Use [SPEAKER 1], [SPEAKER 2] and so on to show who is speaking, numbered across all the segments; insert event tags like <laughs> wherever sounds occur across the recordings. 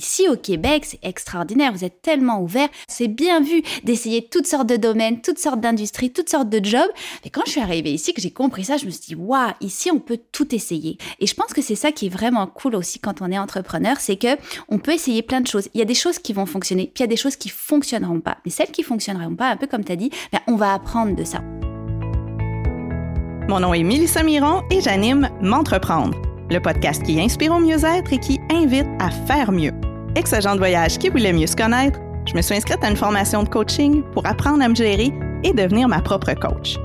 [SPEAKER 1] Ici au Québec, c'est extraordinaire, vous êtes tellement ouverts, c'est bien vu d'essayer toutes sortes de domaines, toutes sortes d'industries, toutes sortes de jobs. Et quand je suis arrivée ici, que j'ai compris ça, je me suis dit, waouh, ici on peut tout essayer. Et je pense que c'est ça qui est vraiment cool aussi quand on est entrepreneur, c'est que on peut essayer plein de choses. Il y a des choses qui vont fonctionner, puis il y a des choses qui fonctionneront pas. Mais celles qui fonctionneront pas, un peu comme tu as dit, ben, on va apprendre de ça.
[SPEAKER 2] Mon nom est Mélissa Miron et j'anime M'entreprendre, le podcast qui inspire au mieux-être et qui invite à faire mieux. Ex-agent de voyage qui voulait mieux se connaître, je me suis inscrite à une formation de coaching pour apprendre à me gérer et devenir ma propre coach.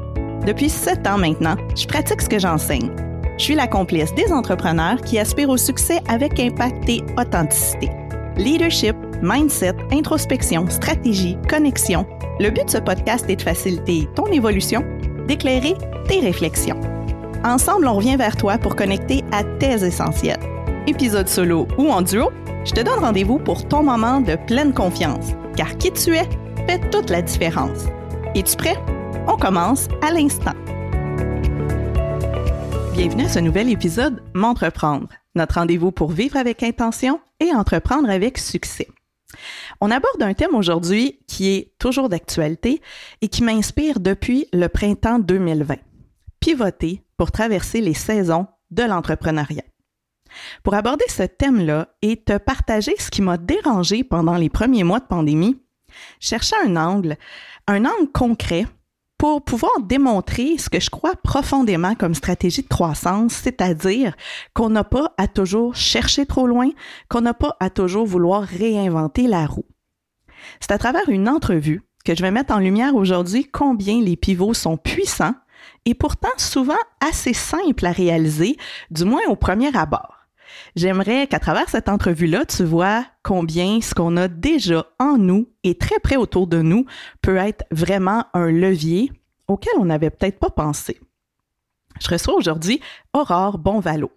[SPEAKER 2] Depuis sept ans maintenant, je pratique ce que j'enseigne. Je suis la complice des entrepreneurs qui aspirent au succès avec impact et authenticité. Leadership, mindset, introspection, stratégie, connexion. Le but de ce podcast est de faciliter ton évolution, d'éclairer tes réflexions. Ensemble, on revient vers toi pour connecter à tes essentiels. Épisode solo ou en duo, je te donne rendez-vous pour ton moment de pleine confiance, car qui tu es fait toute la différence. Es-tu prêt? On commence à l'instant. Bienvenue à ce nouvel épisode M'entreprendre, notre rendez-vous pour vivre avec intention et entreprendre avec succès. On aborde un thème aujourd'hui qui est toujours d'actualité et qui m'inspire depuis le printemps 2020. Pivoter pour traverser les saisons de l'entrepreneuriat. Pour aborder ce thème-là et te partager ce qui m'a dérangé pendant les premiers mois de pandémie, chercher un angle, un angle concret pour pouvoir démontrer ce que je crois profondément comme stratégie de croissance, c'est-à-dire qu'on n'a pas à toujours chercher trop loin, qu'on n'a pas à toujours vouloir réinventer la roue. C'est à travers une entrevue que je vais mettre en lumière aujourd'hui combien les pivots sont puissants et pourtant souvent assez simples à réaliser, du moins au premier abord. J'aimerais qu'à travers cette entrevue-là, tu vois combien ce qu'on a déjà en nous et très près autour de nous peut être vraiment un levier auquel on n'avait peut-être pas pensé. Je reçois aujourd'hui Aurore Bonvalo.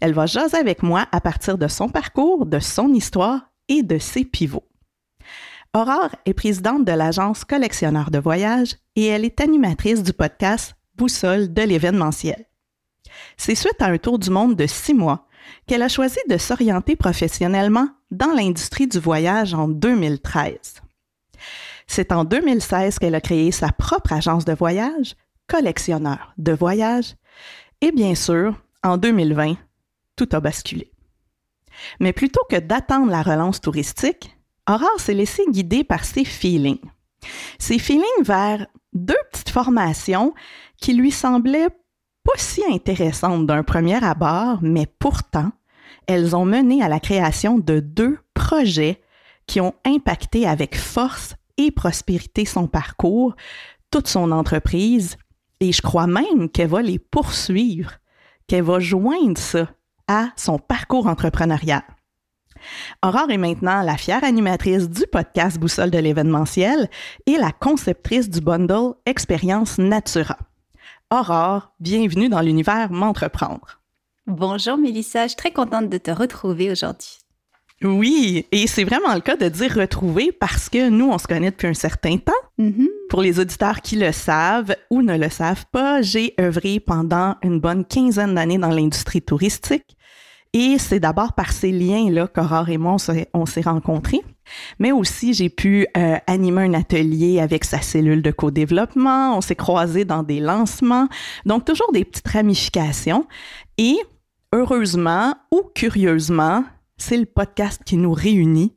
[SPEAKER 2] Elle va jaser avec moi à partir de son parcours, de son histoire et de ses pivots. Aurore est présidente de l'agence Collectionneur de voyages et elle est animatrice du podcast Boussole de l'événementiel. C'est suite à un tour du monde de six mois qu'elle a choisi de s'orienter professionnellement dans l'industrie du voyage en 2013. C'est en 2016 qu'elle a créé sa propre agence de voyage, collectionneur de voyage, et bien sûr, en 2020, tout a basculé. Mais plutôt que d'attendre la relance touristique, Aurore s'est laissée guider par ses feelings. Ses feelings vers deux petites formations qui lui semblaient pas si intéressantes d'un premier abord, mais pourtant, elles ont mené à la création de deux projets qui ont impacté avec force et prospérité son parcours, toute son entreprise, et je crois même qu'elle va les poursuivre, qu'elle va joindre ça à son parcours entrepreneurial. Aurore est maintenant la fière animatrice du podcast Boussole de l'événementiel et la conceptrice du bundle Expérience Natura. Aurore, bienvenue dans l'univers M'entreprendre.
[SPEAKER 1] Bonjour Mélissa, je suis très contente de te retrouver aujourd'hui.
[SPEAKER 2] Oui, et c'est vraiment le cas de dire retrouver parce que nous, on se connaît depuis un certain temps. Mm-hmm. Pour les auditeurs qui le savent ou ne le savent pas, j'ai œuvré pendant une bonne quinzaine d'années dans l'industrie touristique. Et c'est d'abord par ces liens-là qu'Aurore et moi, on s'est rencontrés. Mais aussi, j'ai pu euh, animer un atelier avec sa cellule de co-développement. On s'est croisés dans des lancements. Donc, toujours des petites ramifications. Et heureusement ou curieusement, c'est le podcast qui nous réunit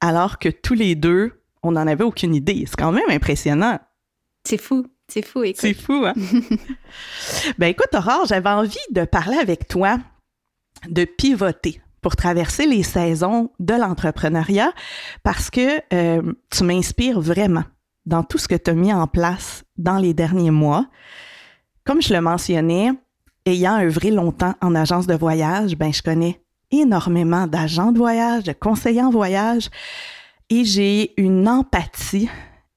[SPEAKER 2] alors que tous les deux, on n'en avait aucune idée. C'est quand même impressionnant.
[SPEAKER 1] C'est fou. C'est fou, écoute.
[SPEAKER 2] C'est fou, hein? <laughs> ben écoute, Aurore, j'avais envie de parler avec toi de pivoter pour traverser les saisons de l'entrepreneuriat parce que euh, tu m'inspires vraiment dans tout ce que tu as mis en place dans les derniers mois. Comme je le mentionnais, ayant œuvré longtemps en agence de voyage, ben je connais énormément d'agents de voyage, de conseillers en voyage et j'ai une empathie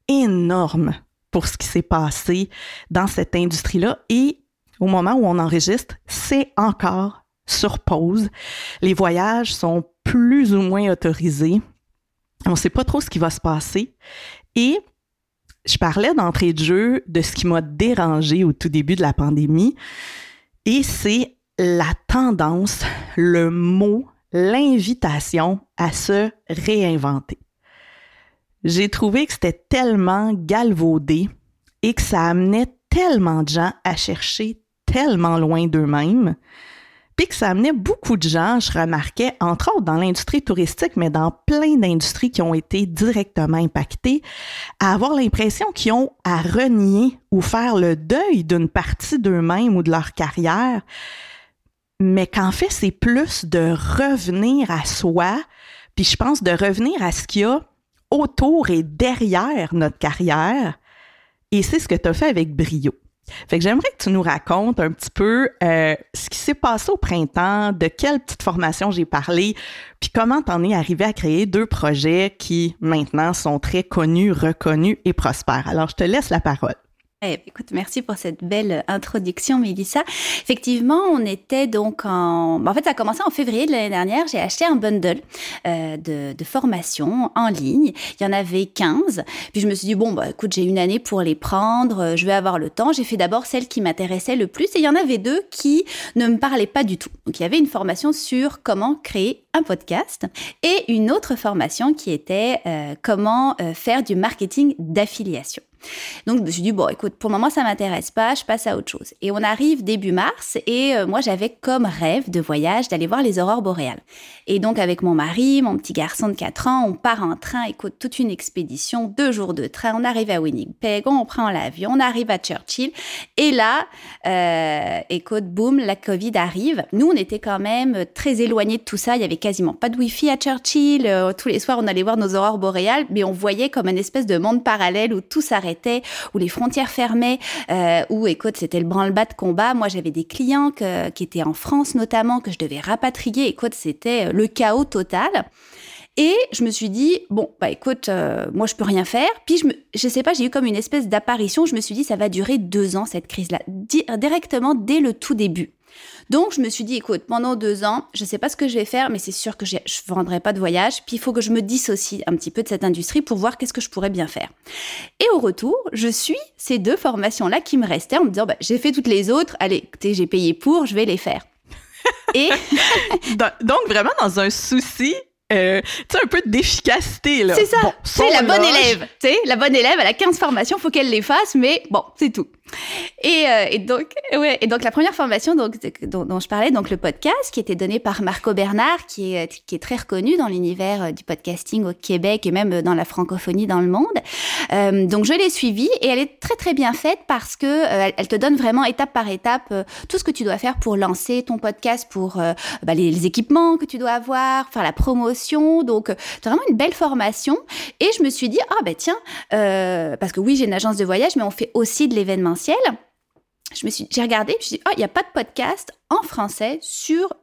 [SPEAKER 2] énorme pour ce qui s'est passé dans cette industrie-là et au moment où on enregistre, c'est encore sur pause. Les voyages sont plus ou moins autorisés. On ne sait pas trop ce qui va se passer. Et je parlais d'entrée de jeu de ce qui m'a dérangé au tout début de la pandémie. Et c'est la tendance, le mot, l'invitation à se réinventer. J'ai trouvé que c'était tellement galvaudé et que ça amenait tellement de gens à chercher tellement loin d'eux-mêmes, puis que ça amenait beaucoup de gens, je remarquais, entre autres dans l'industrie touristique, mais dans plein d'industries qui ont été directement impactées, à avoir l'impression qu'ils ont à renier ou faire le deuil d'une partie d'eux-mêmes ou de leur carrière, mais qu'en fait, c'est plus de revenir à soi, puis je pense de revenir à ce qu'il y a autour et derrière notre carrière. Et c'est ce que tu as fait avec brio. Fait que j'aimerais que tu nous racontes un petit peu euh, ce qui s'est passé au printemps, de quelle petite formation j'ai parlé, puis comment t'en es arrivé à créer deux projets qui maintenant sont très connus, reconnus et prospères. Alors, je te laisse la parole.
[SPEAKER 1] Eh, écoute, merci pour cette belle introduction, Mélissa. Effectivement, on était donc en... En fait, ça a commencé en février de l'année dernière. J'ai acheté un bundle euh, de, de formation en ligne. Il y en avait 15. Puis je me suis dit, bon, bah, écoute, j'ai une année pour les prendre. Euh, je vais avoir le temps. J'ai fait d'abord celle qui m'intéressait le plus. Et il y en avait deux qui ne me parlaient pas du tout. Donc, il y avait une formation sur comment créer un podcast et une autre formation qui était euh, comment euh, faire du marketing d'affiliation. Donc je me suis dit bon écoute pour le moment ça m'intéresse pas, je passe à autre chose. Et on arrive début mars et euh, moi j'avais comme rêve de voyage d'aller voir les aurores boréales. Et donc avec mon mari, mon petit garçon de 4 ans, on part en train, écoute toute une expédition, deux jours de train, on arrive à Winnipeg, on prend l'avion, on arrive à Churchill et là écoute boum la Covid arrive. Nous on était quand même très éloignés de tout ça, il y avait quasiment pas de wifi à Churchill, euh, tous les soirs on allait voir nos aurores boréales, mais on voyait comme une espèce de monde parallèle où tout s'arrêtait où les frontières fermaient, euh, où, écoute, c'était le branle-bas de combat. Moi, j'avais des clients qui étaient en France notamment, que je devais rapatrier. Écoute, c'était euh, le chaos total. Et je me suis dit, bon, bah écoute, moi je peux rien faire. Puis je, me, je sais pas, j'ai eu comme une espèce d'apparition. Je me suis dit, ça va durer deux ans cette crise-là, directement dès le tout début. Donc, je me suis dit, écoute, pendant deux ans, je ne sais pas ce que je vais faire, mais c'est sûr que je ne vendrai pas de voyage. Puis, il faut que je me dissocie un petit peu de cette industrie pour voir qu'est-ce que je pourrais bien faire. Et au retour, je suis ces deux formations-là qui me restaient en me disant, bah, j'ai fait toutes les autres. Allez, écoutez, j'ai payé pour, je vais les faire. <laughs>
[SPEAKER 2] Et donc vraiment dans un souci euh, tu sais, un peu d'efficacité, là.
[SPEAKER 1] C'est ça. c'est la bonne élève. Tu sais, la bonne élève, elle a 15 formations, faut qu'elle les fasse, mais bon, c'est tout. Et, euh, et, donc, ouais, et donc la première formation donc, dont, je parlais, donc le podcast, qui était donné par Marco Bernard, qui est, qui est très reconnu dans l'univers euh, du podcasting au Québec et même dans la francophonie dans le monde. Euh, donc je l'ai suivie et elle est très très bien faite parce que euh, elle te donne vraiment étape par étape tout ce que tu dois faire pour lancer ton podcast, pour bah, les, équipements que tu dois avoir, faire la promotion. Donc c'est vraiment une belle formation. Et je me suis dit ah ben tiens parce que oui j'ai une agence de voyage, mais on fait aussi de je me suis, j'ai regardé, dit, oh, il n'y a pas de podcast en français sur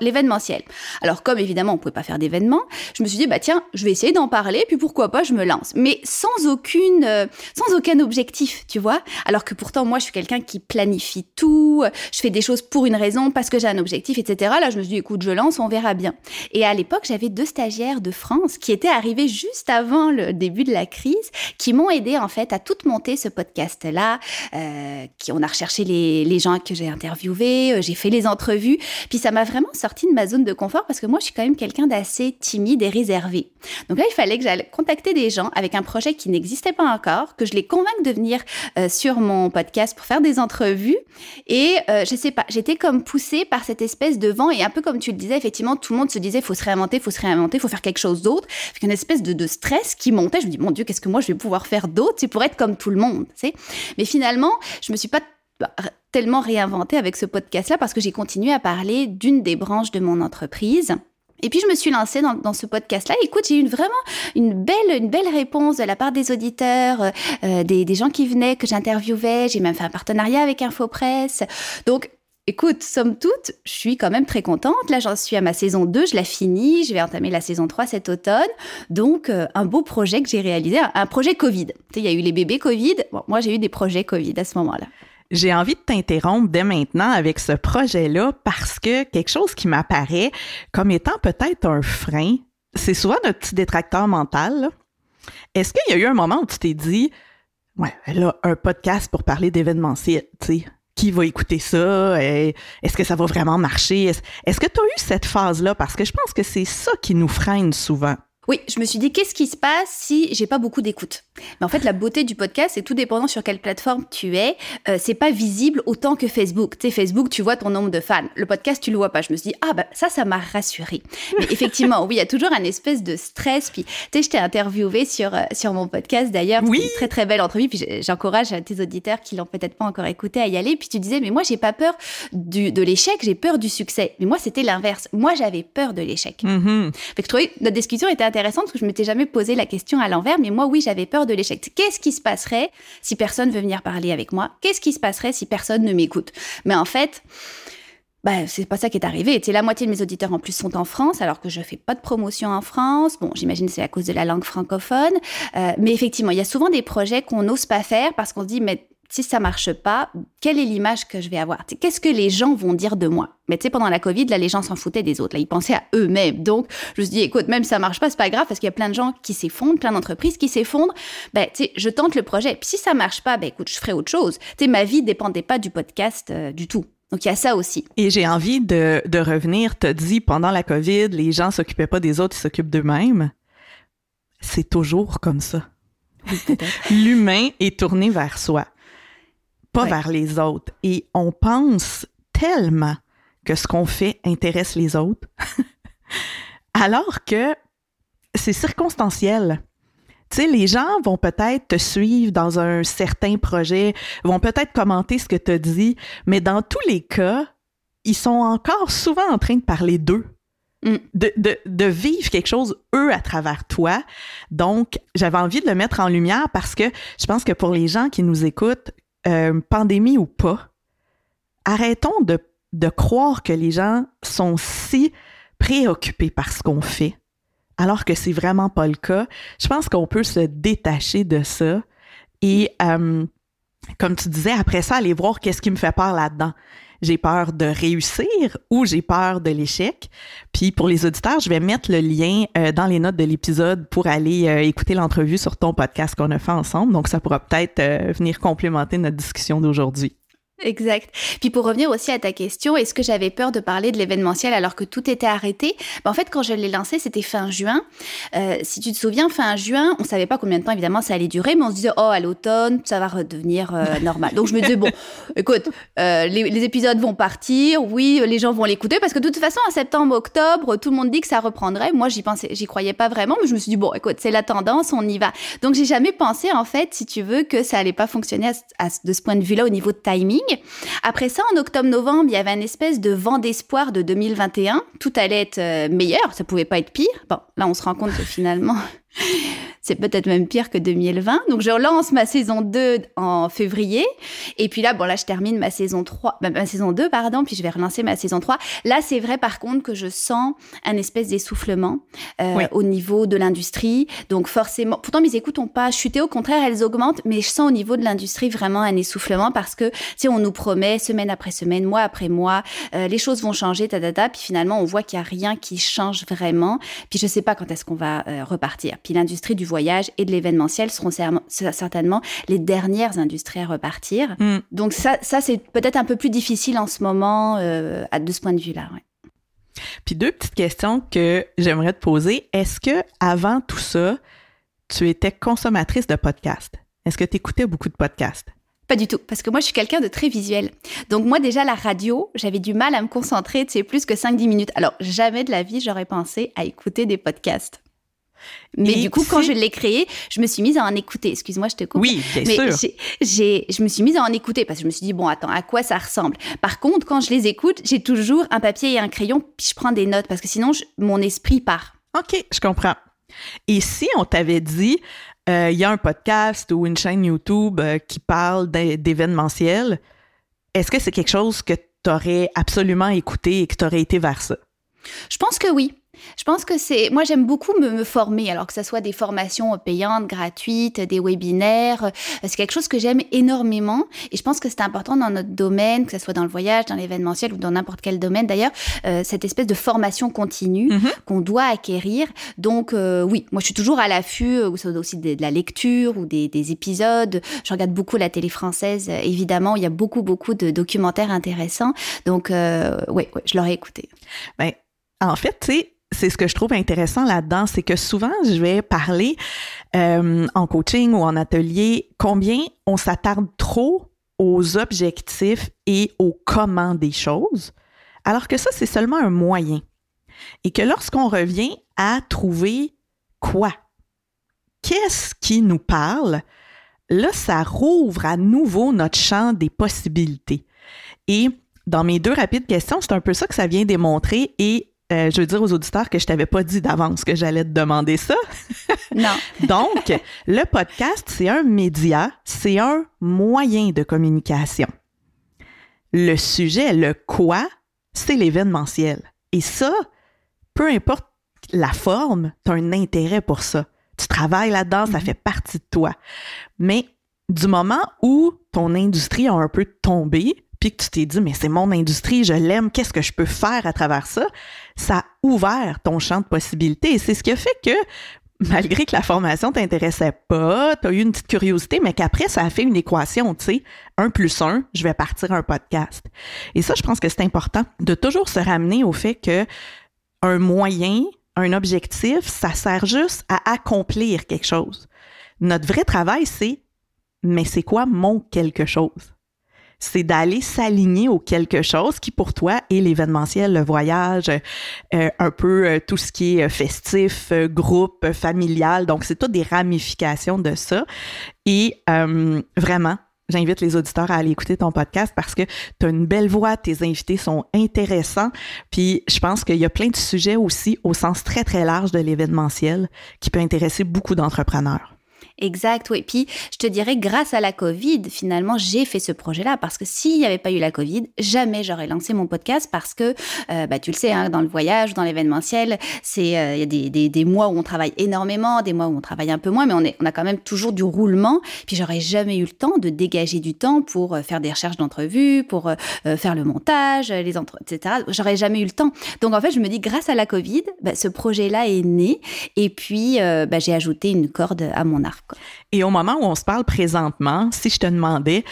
[SPEAKER 1] l'événementiel. Alors comme évidemment on pouvait pas faire d'événement, je me suis dit bah tiens, je vais essayer d'en parler puis pourquoi pas je me lance. Mais sans aucune euh, sans aucun objectif, tu vois Alors que pourtant moi je suis quelqu'un qui planifie tout, je fais des choses pour une raison parce que j'ai un objectif etc. Là je me suis dit écoute, je lance, on verra bien. Et à l'époque, j'avais deux stagiaires de France qui étaient arrivés juste avant le début de la crise qui m'ont aidé en fait à tout monter ce podcast là euh, qui on a recherché les, les gens que j'ai interviewés, euh, j'ai fait les entrevues, puis ça m'a vraiment sortie de ma zone de confort parce que moi, je suis quand même quelqu'un d'assez timide et réservé. Donc là, il fallait que j'aille contacter des gens avec un projet qui n'existait pas encore, que je les convainque de venir euh, sur mon podcast pour faire des entrevues. Et euh, je sais pas, j'étais comme poussée par cette espèce de vent et un peu comme tu le disais, effectivement, tout le monde se disait, faut se réinventer, faut se réinventer, faut faire quelque chose d'autre. Avec une espèce de, de, stress qui montait. Je me dis, mon Dieu, qu'est-ce que moi je vais pouvoir faire d'autre? C'est pour être comme tout le monde, tu sais. Mais finalement, je me suis pas bah, tellement réinventé avec ce podcast-là parce que j'ai continué à parler d'une des branches de mon entreprise. Et puis je me suis lancée dans, ce podcast-là. Écoute, j'ai eu vraiment une belle, une belle réponse de la part des auditeurs, euh, des, des, gens qui venaient, que j'interviewais. J'ai même fait un partenariat avec InfoPresse. Donc, écoute, somme toute, je suis quand même très contente. Là, j'en suis à ma saison 2, je la finis. Je vais entamer la saison 3 cet automne. Donc, euh, un beau projet que j'ai réalisé, un, projet Covid. Tu sais, il y a eu les bébés Covid. Moi, j'ai eu des projets Covid à ce moment-là.
[SPEAKER 2] J'ai envie de t'interrompre dès maintenant avec ce projet-là parce que quelque chose qui m'apparaît comme étant peut-être un frein, c'est souvent notre petit détracteur mental. Est-ce qu'il y a eu un moment où tu t'es dit, ouais, là, un podcast pour parler d'événementiel, tu sais, qui va écouter ça? Est-ce que ça va vraiment marcher? Est-ce que tu as eu cette phase-là? Parce que je pense que c'est ça qui nous freine souvent.
[SPEAKER 1] Oui, je me suis dit, qu'est-ce qui se passe si j'ai pas beaucoup d'écoute? Mais en fait, la beauté du podcast, c'est tout dépendant sur quelle plateforme tu es. Euh, c'est pas visible autant que Facebook. Tu sais, Facebook, tu vois ton nombre de fans. Le podcast, tu le vois pas. Je me suis dit, ah, bah, ça, ça m'a rassurée. Mais effectivement, oui, il y a toujours un espèce de stress. Puis, tu sais, je t'ai interviewé sur, euh, sur mon podcast d'ailleurs.
[SPEAKER 2] Oui.
[SPEAKER 1] Une très, très belle entrevue. Puis, j'encourage tes auditeurs qui l'ont peut-être pas encore écouté à y aller. Puis, tu disais, mais moi, j'ai pas peur du, de l'échec, j'ai peur du succès. Mais moi, c'était l'inverse. Moi, j'avais peur de l'échec.
[SPEAKER 2] Mm-hmm.
[SPEAKER 1] Fait que je trouvais notre discussion était intéressante parce que je m'étais jamais posé la question à l'envers, mais moi, oui, j'avais peur de l'échec. Qu'est-ce qui se passerait si personne veut venir parler avec moi? Qu'est-ce qui se passerait si personne ne m'écoute? Mais en fait, bah, c'est pas ça qui est arrivé. Tu la moitié de mes auditeurs en plus sont en France, alors que je fais pas de promotion en France. Bon, j'imagine c'est à cause de la langue francophone. Euh, mais effectivement, il y a souvent des projets qu'on n'ose pas faire parce qu'on se dit, mais si ça marche pas, quelle est l'image que je vais avoir? Qu'est-ce que les gens vont dire de moi? Mais tu sais, pendant la Covid, là, les gens s'en foutaient des autres. Là, ils pensaient à eux-mêmes. Donc, je me suis dit, écoute, même si ça marche pas, c'est pas grave parce qu'il y a plein de gens qui s'effondrent, plein d'entreprises qui s'effondrent. Ben, tu sais, je tente le projet. Puis si ça marche pas, ben écoute, je ferai autre chose. Tu sais, ma vie dépendait pas du podcast euh, du tout. Donc, il y a ça aussi.
[SPEAKER 2] Et j'ai envie de, de revenir. T'as dit, pendant la COVID, les gens s'occupaient pas des autres, ils s'occupent d'eux-mêmes. C'est toujours comme ça. L'humain est tourné vers soi pas vers les autres. Et on pense tellement que ce qu'on fait intéresse les autres, <laughs> alors que c'est circonstanciel. Tu sais, les gens vont peut-être te suivre dans un certain projet, vont peut-être commenter ce que tu as dit, mais dans tous les cas, ils sont encore souvent en train de parler d'eux. Mm. De, de, de, vivre quelque chose, eux, à travers toi. Donc, j'avais envie de le mettre en lumière parce que je pense que pour les gens qui nous écoutent, euh, pandémie ou pas, arrêtons de, croire que les gens sont si préoccupés par ce qu'on fait, alors que c'est vraiment pas le cas. Je pense qu'on peut se détacher de ça et, euh, comme tu disais, après ça, aller voir qu'est-ce qui me fait peur là-dedans j'ai peur de réussir ou j'ai peur de l'échec. Puis pour les auditeurs, je vais mettre le lien euh, dans les notes de l'épisode pour aller euh, écouter l'entrevue sur ton podcast qu'on a fait ensemble. Donc ça pourra peut-être euh, venir complémenter notre discussion d'aujourd'hui.
[SPEAKER 1] Exact. Puis pour revenir aussi à ta question, est-ce que j'avais peur de parler de l'événementiel alors que tout était arrêté? Ben En fait, quand je l'ai lancé, c'était fin juin. Euh, si tu te souviens, fin juin, on savait pas combien de temps évidemment ça allait durer, mais on se disait oh à l'automne ça va redevenir euh, <laughs> normal. Donc je me disais bon, écoute, euh, les, les, épisodes vont partir, oui, les gens vont l'écouter parce que de toute façon en septembre, octobre, tout le monde dit que ça reprendrait. Moi j'y pensais, j'y croyais pas vraiment, mais je me suis dit bon, écoute, c'est la tendance, on y va. Donc j'ai jamais pensé en fait, si tu veux, que ça allait pas fonctionner à, de ce point de vue-là au niveau de timing. Après ça, en octobre-novembre, il y avait un espèce de vent d'espoir de 2021. Tout allait être euh, meilleur, ça pouvait pas être pire. Bon, là, on se rend compte que finalement, c'est peut-être même pire que 2020. Donc je relance ma saison 2 en février. Et puis là, bon là, je termine ma saison 3, bah, ma saison 2, pardon, puis je vais relancer ma saison 3. Là, c'est vrai par contre que je sens un espèce d'essoufflement euh, au niveau de l'industrie. Donc forcément, pourtant mes écoutes n'ont pas chuté, au contraire, elles augmentent, mais je sens au niveau de l'industrie vraiment un essoufflement parce que, si on nous promet semaine après semaine, mois après mois, euh, les choses vont changer, ta, ta, puis finalement, on voit qu'il n'y a rien qui change vraiment. Puis je sais pas quand est-ce qu'on va euh, repartir. Puis l'industrie du voyage et de l'événementiel seront certainement les dernières industries à repartir. Mm. Donc ça, ça c'est peut-être un peu plus difficile en ce moment euh, de ce point de vue-là.
[SPEAKER 2] Puis deux petites questions que j'aimerais te poser. Est-ce que avant tout ça, tu étais consommatrice de podcasts? Est-ce que tu écoutais beaucoup de podcasts?
[SPEAKER 1] Pas du tout, parce que moi je suis quelqu'un de très visuel. Donc moi déjà la radio, j'avais du mal à me concentrer, tu sais, plus que 5-10 minutes. Alors jamais de la vie j'aurais pensé à écouter des podcasts. Mais du coup, quand je l'ai créé, je me suis mise à en écouter. Excuse-moi, je te coupe.
[SPEAKER 2] Oui, bien
[SPEAKER 1] mais sûr. Je me suis mise à en écouter parce que je me suis dit, bon, attends, à quoi ça ressemble? Par contre, quand je les écoute, j'ai toujours un papier et un crayon, puis je prends des notes parce que sinon, mon esprit part.
[SPEAKER 2] OK, je comprends. Et si on t'avait dit, euh, il y a un podcast ou une chaîne YouTube euh, qui parle d'événementiel, est-ce que c'est quelque chose que tu aurais absolument écouté et que tu aurais été vers ça?
[SPEAKER 1] Je pense que oui. Je pense que c'est. Moi, j'aime beaucoup me, me, former, alors que ce soit des formations payantes, gratuites, des webinaires. Euh, c'est quelque chose que j'aime énormément. Et je pense que c'est important dans notre domaine, que ce soit dans le voyage, dans l'événementiel ou dans n'importe quel domaine d'ailleurs, euh, cette espèce de formation continue
[SPEAKER 2] Mhm.
[SPEAKER 1] qu'on doit acquérir. Donc, euh, oui, moi, je suis toujours à l'affût, euh, ça aussi de, de la lecture ou des, des épisodes. Je regarde beaucoup la télé française, évidemment. Il y a beaucoup, beaucoup de documentaires intéressants. Donc, euh, oui, ouais, je l'aurais écouté.
[SPEAKER 2] Ben, en fait, tu sais, c'est ce que je trouve intéressant là-dedans, c'est que souvent, je vais parler euh, en coaching ou en atelier combien on s'attarde trop aux objectifs et au comment des choses, alors que ça, c'est seulement un moyen. Et que lorsqu'on revient à trouver quoi, qu'est-ce qui nous parle, là, ça rouvre à nouveau notre champ des possibilités. Et dans mes deux rapides questions, c'est un peu ça que ça vient démontrer et euh, je veux dire aux auditeurs que je t'avais pas dit d'avance que j'allais te demander ça. <laughs>
[SPEAKER 1] Non. <laughs>
[SPEAKER 2] Donc, le podcast, c'est un média, c'est un moyen de communication. Le sujet, le quoi, c'est l'événementiel. Et ça, peu importe la forme, tu as un intérêt pour ça. Tu travailles là-dedans, ça
[SPEAKER 1] Mhm.
[SPEAKER 2] fait partie de toi. Mais du moment où ton industrie a un peu tombé, que tu t'es dit, mais c'est mon industrie, je l'aime, qu'est-ce que je peux faire à travers ça? Ça a ouvert ton champ de possibilités. Et c'est ce qui a fait que, malgré que la formation t'intéressait pas, tu as eu une petite curiosité, mais qu'après, ça a fait une équation, tu sais, un plus un, je vais partir un podcast. Et ça, je pense que c'est important de toujours se ramener au fait que un moyen, un objectif, ça sert juste à accomplir quelque chose. Notre vrai travail, c'est, mais c'est quoi mon quelque chose? C'est d'aller s'aligner au quelque chose qui pour toi est l'événementiel, le voyage, euh, un peu euh, tout ce qui est euh, festif, groupe, familial. Donc, c'est toutes des ramifications de ça. Et vraiment, j'invite les auditeurs à aller écouter ton podcast parce que tu as une belle voix, tes invités sont intéressants. Puis, je pense qu'il y a plein de sujets aussi au sens très, très large de l'événementiel qui peut intéresser beaucoup d'entrepreneurs.
[SPEAKER 1] Exact, oui. Puis, je te dirais, grâce à la Covid, finalement, j'ai fait ce projet-là parce que s'il n'y avait pas eu la Covid, jamais j'aurais lancé mon podcast parce que, euh, bah, tu le sais, hein, dans le voyage, dans l'événementiel, c'est, euh, il y a des, des, des, mois où on travaille énormément, des mois où on travaille un peu moins, mais on, est, on a quand même toujours du roulement. Puis, j'aurais jamais eu le temps de dégager du temps pour euh, faire des recherches d'entrevues, pour faire le montage, les entre, etc. J'aurais jamais eu le temps. Donc, en fait, je me dis, grâce à la Covid, bah, ce projet-là est né et puis, bah, j'ai ajouté une corde à mon arc.
[SPEAKER 2] Et au moment où on se parle présentement, si je te demandais,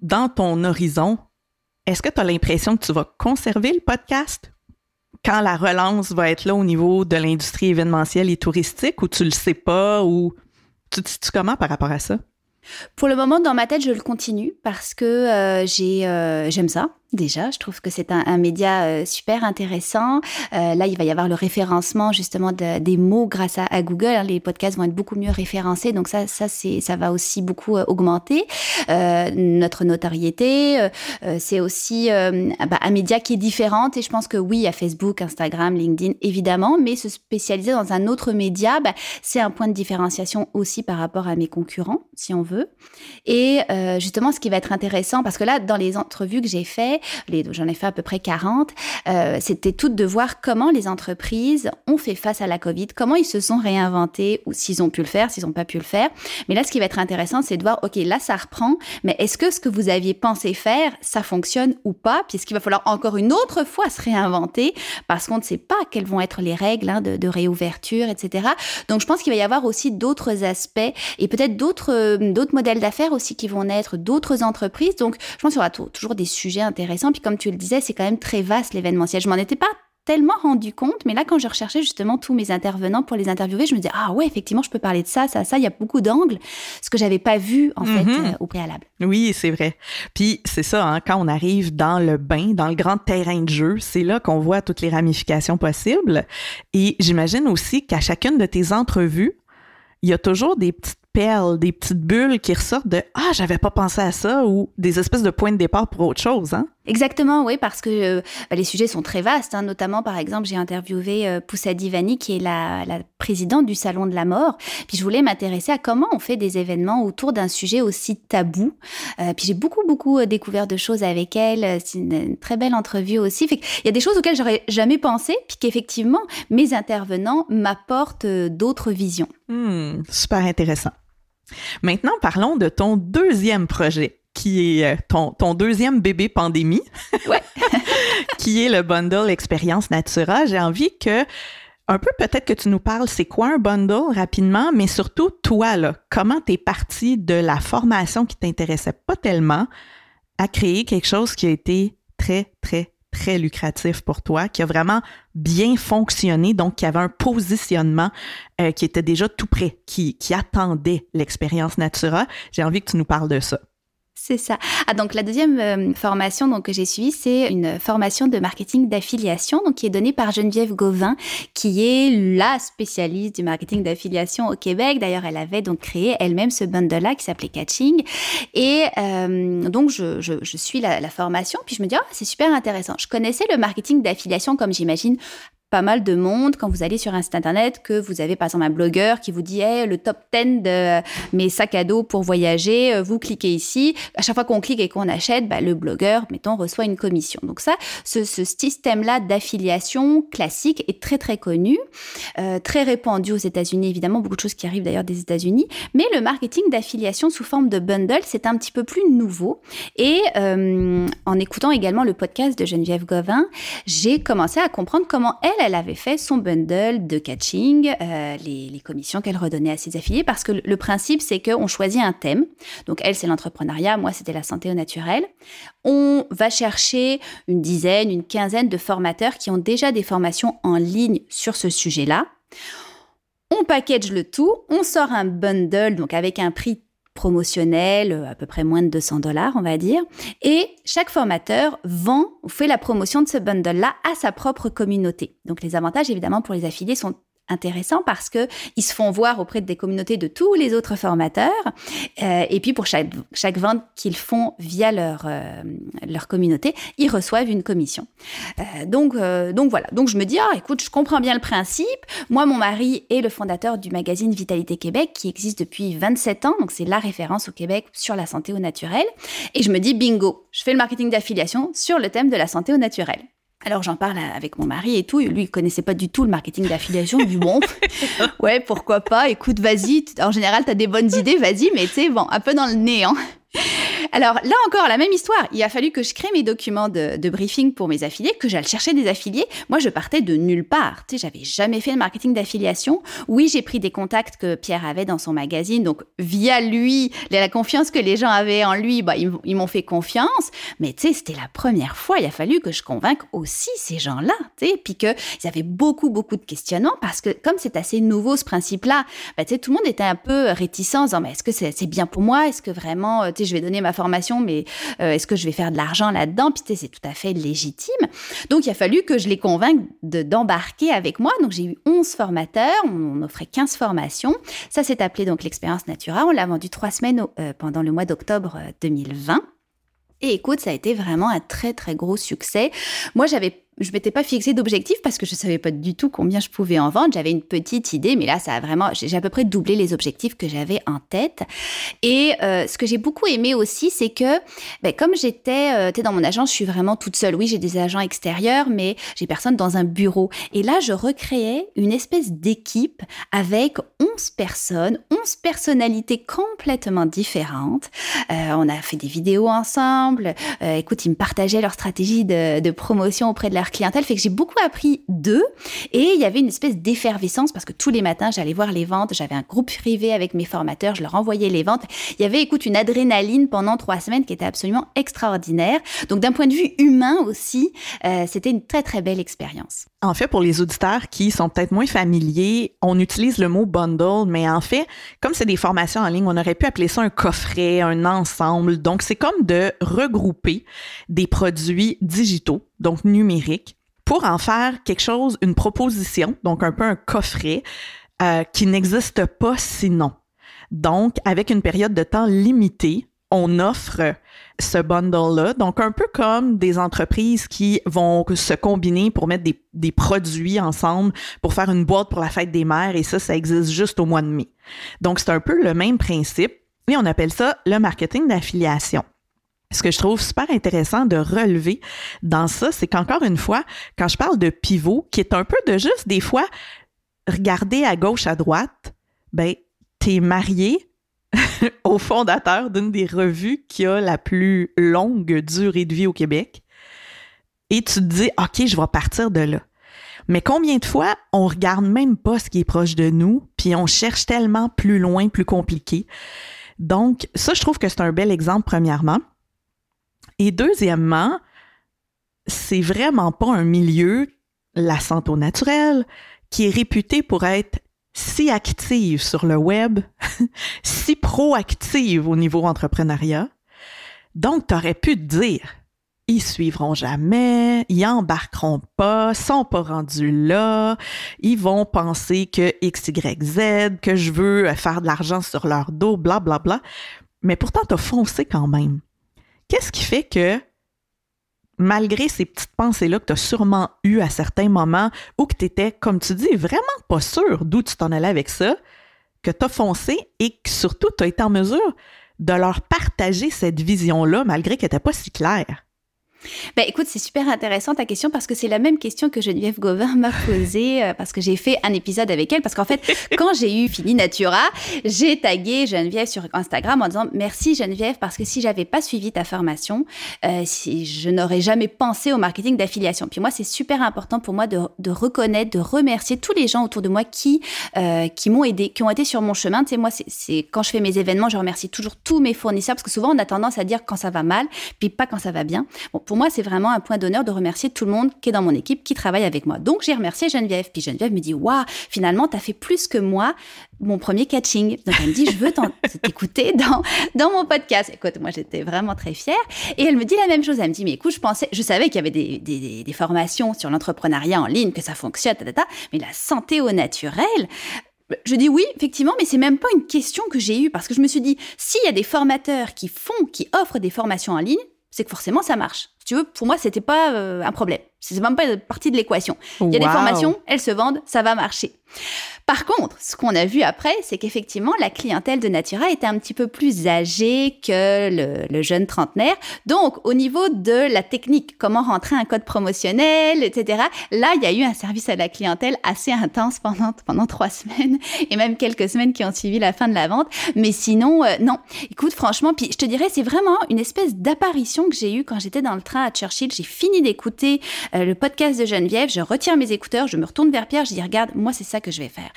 [SPEAKER 2] dans ton horizon, est-ce que tu as l'impression que tu vas conserver le podcast? Quand la relance va être là au niveau de l'industrie événementielle et touristique ou tu le sais pas ou tu te comment par rapport à ça?
[SPEAKER 1] Pour le moment, dans ma tête, je le continue parce que euh, euh, j'aime ça. Déjà, je trouve que c'est un, un, média euh, super intéressant. Euh, là, il va y avoir le référencement justement de, des mots grâce à, Google. Hein. Les podcasts vont être beaucoup mieux référencés, donc ça, ça, c'est, ça va aussi beaucoup euh, augmenter notre notoriété. c'est aussi bah, un média qui est différent. Et je pense que oui, il y a Facebook, Instagram, LinkedIn, évidemment, mais se spécialiser dans un autre média, bah, c'est un point de différenciation aussi par rapport à mes concurrents, si on veut. Et euh, justement, ce qui va être intéressant, parce que là, dans les entrevues que j'ai fait, j'en ai fait à peu près 40, euh, c'était tout de voir comment les entreprises ont fait face à la Covid, comment ils se sont réinventés, ou s'ils ont pu le faire, s'ils n'ont pas pu le faire. Mais là, ce qui va être intéressant, c'est de voir, OK, là, ça reprend, mais est-ce que ce que vous aviez pensé faire, ça fonctionne ou pas? Puis est-ce qu'il va falloir encore une autre fois se réinventer parce qu'on ne sait pas quelles vont être les règles hein, de, de, réouverture, etc. Donc, je pense qu'il va y avoir aussi d'autres aspects et peut-être d'autres, euh, d'autres modèles d'affaires aussi qui vont naître, d'autres entreprises. Donc, je pense qu'il y aura toujours des sujets intéressants. Puis, comme tu le disais, c'est quand même très vaste l'événementiel. Je m'en étais pas tellement rendu compte, mais là, quand je recherchais justement tous mes intervenants pour les interviewer, je me disais, ah ouais, effectivement, je peux parler de ça, ça, ça, il y a beaucoup d'angles, ce que j'avais pas vu, en mm -hmm. fait, euh, au préalable.
[SPEAKER 2] Oui, c'est vrai. Puis, c'est ça, hein, quand on arrive dans le bain, dans le grand terrain de jeu, c'est là qu'on voit toutes les ramifications possibles. Et j'imagine aussi qu'à chacune de tes entrevues, il y a toujours des petites perles, des petites bulles qui ressortent de Ah, j'avais pas pensé à ça ou des espèces de points de départ pour autre chose, hein?
[SPEAKER 1] Exactement, oui, parce que euh, bah, les sujets sont très vastes. Hein, notamment, par exemple, j'ai interviewé euh, Poussa Divani, qui est la, présidente du Salon de la Mort. Puis je voulais m'intéresser à comment on fait des événements autour d'un sujet aussi tabou. Euh, puis j'ai beaucoup, beaucoup euh, découvert de choses avec elle. C'est une, très belle entrevue aussi. Il y a des choses auxquelles j'aurais jamais pensé, puis qu'effectivement, mes intervenants m'apportent d'autres visions.
[SPEAKER 2] Hmm, super intéressant. Maintenant, parlons de ton deuxième projet qui est ton, ton deuxième bébé pandémie,
[SPEAKER 1] ouais. <laughs>
[SPEAKER 2] qui est le bundle Expérience Natura. J'ai envie que un peu peut-être que tu nous parles, c'est quoi un bundle rapidement, mais surtout toi, là, comment t'es parti de la formation qui t'intéressait pas tellement à créer quelque chose qui a été très, très, très lucratif pour toi, qui a vraiment bien fonctionné, donc qui avait un positionnement euh, qui était déjà tout prêt, qui, qui attendait l'expérience Natura. J'ai envie que tu nous parles de ça.
[SPEAKER 1] C'est ça. Ah, donc la deuxième euh, formation que j'ai suivie, c'est une formation de marketing d'affiliation donc, qui est donnée par Geneviève Gauvin, qui est la spécialiste du marketing d'affiliation au Québec. D'ailleurs, elle avait donc créé elle-même ce bundle-là qui s'appelait Catching. Et euh, donc, je suis la, la, formation, puis je me dis, oh, c'est super intéressant. Je connaissais le marketing d'affiliation, comme j'imagine pas mal de monde quand vous allez sur un site internet que vous avez par exemple un blogueur qui vous dit hey, le top 10 de mes sacs à dos pour voyager, euh, vous cliquez ici. À chaque fois qu'on clique et qu'on achète, bah, le blogueur, mettons, reçoit une commission. Donc ça, ce, système-là d'affiliation classique est très très connu, euh, très répandu aux États-Unis, évidemment, beaucoup de choses qui arrivent d'ailleurs des États-Unis. Mais le marketing d'affiliation sous forme de bundle, c'est un petit peu plus nouveau. Et euh, en écoutant également le podcast de Geneviève Gauvin, j'ai commencé à comprendre comment elle, elle avait fait son bundle de catching, euh, les, les, commissions qu'elle redonnait à ses affiliés, parce que le principe, c'est qu'on choisit un thème. Donc, elle, c'est l'entrepreneuriat, moi, c'était la santé au naturel. On va chercher une dizaine, une quinzaine de formateurs qui ont déjà des formations en ligne sur ce sujet-là. On package le tout, on sort un bundle, donc avec un prix promotionnel, à peu près moins de 200 dollars, on va dire. Et chaque formateur vend ou fait la promotion de ce bundle-là à sa propre communauté. Donc les avantages, évidemment, pour les affiliés sont intéressant parce que ils se font voir auprès des communautés de tous les autres formateurs. Euh, et puis pour chaque, vente qu'ils font via leur, euh, leur communauté, ils reçoivent une commission. Euh, donc, donc voilà. Donc je me dis, ah écoute, je comprends bien le principe. Moi, mon mari est le fondateur du magazine Vitalité Québec qui existe depuis 27 ans. Donc c'est la référence au Québec sur la santé au naturel. Et je me dis, bingo, je fais le marketing d'affiliation sur le thème de la santé au naturel. Alors j'en parle avec mon mari et tout. Lui, il connaissait pas du tout le marketing d'affiliation. Du bon, <laughs> ouais, pourquoi pas? Écoute, vas-y. En général, tu as des bonnes idées, vas-y. Mais tu sais, bon, un peu dans le néant. Alors là encore, la même histoire. Il a fallu que je crée mes documents de, de briefing pour mes affiliés, que j'aille chercher des affiliés. Moi, je partais de nulle part. Tu sais, j'avais jamais fait le marketing d'affiliation. Oui, j'ai pris des contacts que Pierre avait dans son magazine. Donc, via lui, la confiance que les gens avaient en lui, bah, ils, m'ont fait confiance. Mais tu sais, c'était la première fois. Il a fallu que je convainque aussi ces gens-là. Tu sais, puis qu'ils avaient beaucoup, beaucoup de questionnements parce que comme c'est assez nouveau ce principe-là, bah, tu sais, tout le monde était un peu réticent en disant, mais est-ce que c'est bien pour moi? Est-ce que vraiment, tu sais, je vais donner ma formation, mais euh, est-ce que je vais faire de l'argent là-dedans? Puis c'est tout à fait légitime. Donc il a fallu que je les convainque d'embarquer avec moi. Donc j'ai eu 11 formateurs, on offrait 15 formations. Ça s'est appelé donc l'expérience Natura. On l'a vendu trois semaines euh, pendant le mois d'octobre 2020. Euh, Et écoute, ça a été vraiment un très très gros succès. Moi, j'avais je m'étais pas fixé d'objectif parce que je savais pas du tout combien je pouvais en vendre. J'avais une petite idée, mais là, ça a vraiment, j'ai à peu près doublé les objectifs que j'avais en tête. Et euh, ce que j'ai beaucoup aimé aussi, c'est que, ben, comme j'étais, euh, dans mon agence, je suis vraiment toute seule. Oui, j'ai des agents extérieurs, mais j'ai personne dans un bureau. Et là, je recréais une espèce d'équipe avec 11 personnes, 11 personnalités complètement différentes. Euh, on a fait des vidéos ensemble. Écoute, ils me partageaient leur stratégie de, promotion auprès de la clientèle, fait que j'ai beaucoup appris d'eux et il y avait une espèce d'effervescence parce que tous les matins, j'allais voir les ventes, j'avais un groupe privé avec mes formateurs, je leur envoyais les ventes. Il y avait, écoute, une adrénaline pendant trois semaines qui était absolument extraordinaire. Donc d'un point de vue humain aussi, euh, c'était une très très belle expérience.
[SPEAKER 2] En fait, pour les auditeurs qui sont peut-être moins familiers, on utilise le mot bundle, mais en fait, comme c'est des formations en ligne, on aurait pu appeler ça un coffret, un ensemble. Donc, c'est comme de regrouper des produits digitaux, donc numériques, pour en faire quelque chose, une proposition, donc un peu un coffret, euh, qui n'existe pas sinon. Donc, avec une période de temps limitée, on offre ce bundle-là. Donc, un peu comme des entreprises qui vont se combiner pour mettre des, produits ensemble pour faire une boîte pour la fête des mères et ça, ça existe juste au mois de mai. Donc, c'est un peu le même principe et on appelle ça le marketing d'affiliation. Ce que je trouve super intéressant de relever dans ça, c'est qu'encore une fois, quand je parle de pivot, qui est un peu de juste des fois regarder à gauche, à droite, ben, t'es marié <laughs> au fondateur d'une des revues qui a la plus longue durée de vie au Québec. Et tu te dis, OK, je vais partir de là. Mais combien de fois on regarde même pas ce qui est proche de nous, puis on cherche tellement plus loin, plus compliqué. Donc, ça, je trouve que c'est un bel exemple, premièrement. Et deuxièmement, c'est vraiment pas un milieu, la santé au naturel, qui est réputé pour être si active sur le web, <laughs> si proactive au niveau entrepreneuriat. Donc, tu aurais pu te dire, ils suivront jamais, ils embarqueront pas, sont pas rendus là, ils vont penser que X, Y, Z, que je veux faire de l'argent sur leur dos, bla, bla, bla. Mais pourtant, tu as foncé quand même. Qu'est-ce qui fait que malgré ces petites pensées-là que tu as sûrement eues à certains moments ou que tu étais, comme tu dis, vraiment pas sûr d'où tu t'en allais avec ça, que tu as foncé et que surtout tu as été en mesure de leur partager cette vision-là malgré qu'elle n'était pas si claire.
[SPEAKER 1] Ben, écoute, c'est super intéressant ta question parce que c'est la même question que Geneviève Gauvin m'a posée euh, parce que j'ai fait un épisode avec elle. Parce qu'en fait, <laughs> quand j'ai eu fini Natura, j'ai tagué Geneviève sur Instagram en disant merci Geneviève parce que si j'avais pas suivi ta formation, euh, si je n'aurais jamais pensé au marketing d'affiliation. Puis moi, c'est super important pour moi de, de, reconnaître, de remercier tous les gens autour de moi qui euh, qui m'ont aidé, qui ont été sur mon chemin. Tu sais, moi, c'est quand je fais mes événements, je remercie toujours tous mes fournisseurs parce que souvent on a tendance à dire quand ça va mal, puis pas quand ça va bien. Bon, pour moi, c'est vraiment un point d'honneur de remercier tout le monde qui est dans mon équipe, qui travaille avec moi. Donc, j'ai remercié Geneviève. Puis Geneviève me dit, waouh, finalement, tu as fait plus que moi mon premier catching. Donc, elle me dit, je veux <laughs> t'écouter dans, dans mon podcast. Écoute, moi, j'étais vraiment très fière. Et elle me dit la même chose. Elle me dit, mais écoute, je pensais, je savais qu'il y avait des, formations sur l'entrepreneuriat en ligne, que ça fonctionne, mais la santé au naturel, je dis oui, effectivement, mais c'est même pas une question que j'ai eue parce que je me suis dit, s'il y a des formateurs qui font, qui offrent des formations en ligne, c'est que forcément ça marche. Si tu veux, pour moi, c'était pas euh, un problème. C'est même pas partie de l'équation. Il y a des formations, elles se vendent, ça va marcher. Par contre, ce qu'on a vu après, c'est qu'effectivement, la clientèle de Natura était un petit peu plus âgée que le, jeune trentenaire. Donc, au niveau de la technique, comment rentrer un code promotionnel, etc., là, il y a eu un service à la clientèle assez intense pendant, pendant trois semaines et même quelques semaines qui ont suivi la fin de la vente. Mais sinon, euh, non. Écoute, franchement, puis je te dirais, c'est vraiment une espèce d'apparition que j'ai eue quand j'étais dans le train à Churchill. J'ai fini d'écouter euh, le podcast de Geneviève, je retire mes écouteurs, je me retourne vers Pierre, je dis, regarde, moi, c'est ça que je vais faire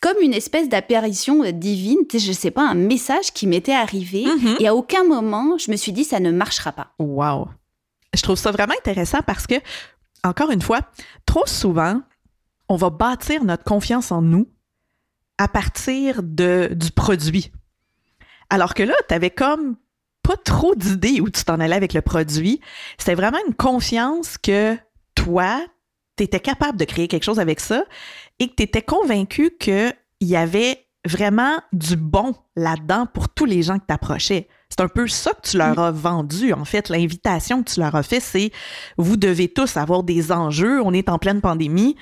[SPEAKER 1] comme une espèce d'apparition divine, je sais pas, un message qui m'était arrivé. Mhm. Et à aucun moment, je me suis dit, ça ne marchera pas.
[SPEAKER 2] Wow. Je trouve ça vraiment intéressant parce que, encore une fois, trop souvent, on va bâtir notre confiance en nous à partir de, du produit. Alors que là, tu avais comme pas trop d'idées où tu t'en allais avec le produit. C'était vraiment une confiance que toi, tu étais capable de créer quelque chose avec ça et que tu étais convaincu qu'il y avait vraiment du bon là-dedans pour tous les gens que tu approchais. C'est un peu ça que tu leur mm. as vendu, en fait. L'invitation que tu leur as fait, c'est vous devez tous avoir des enjeux. On est en pleine pandémie.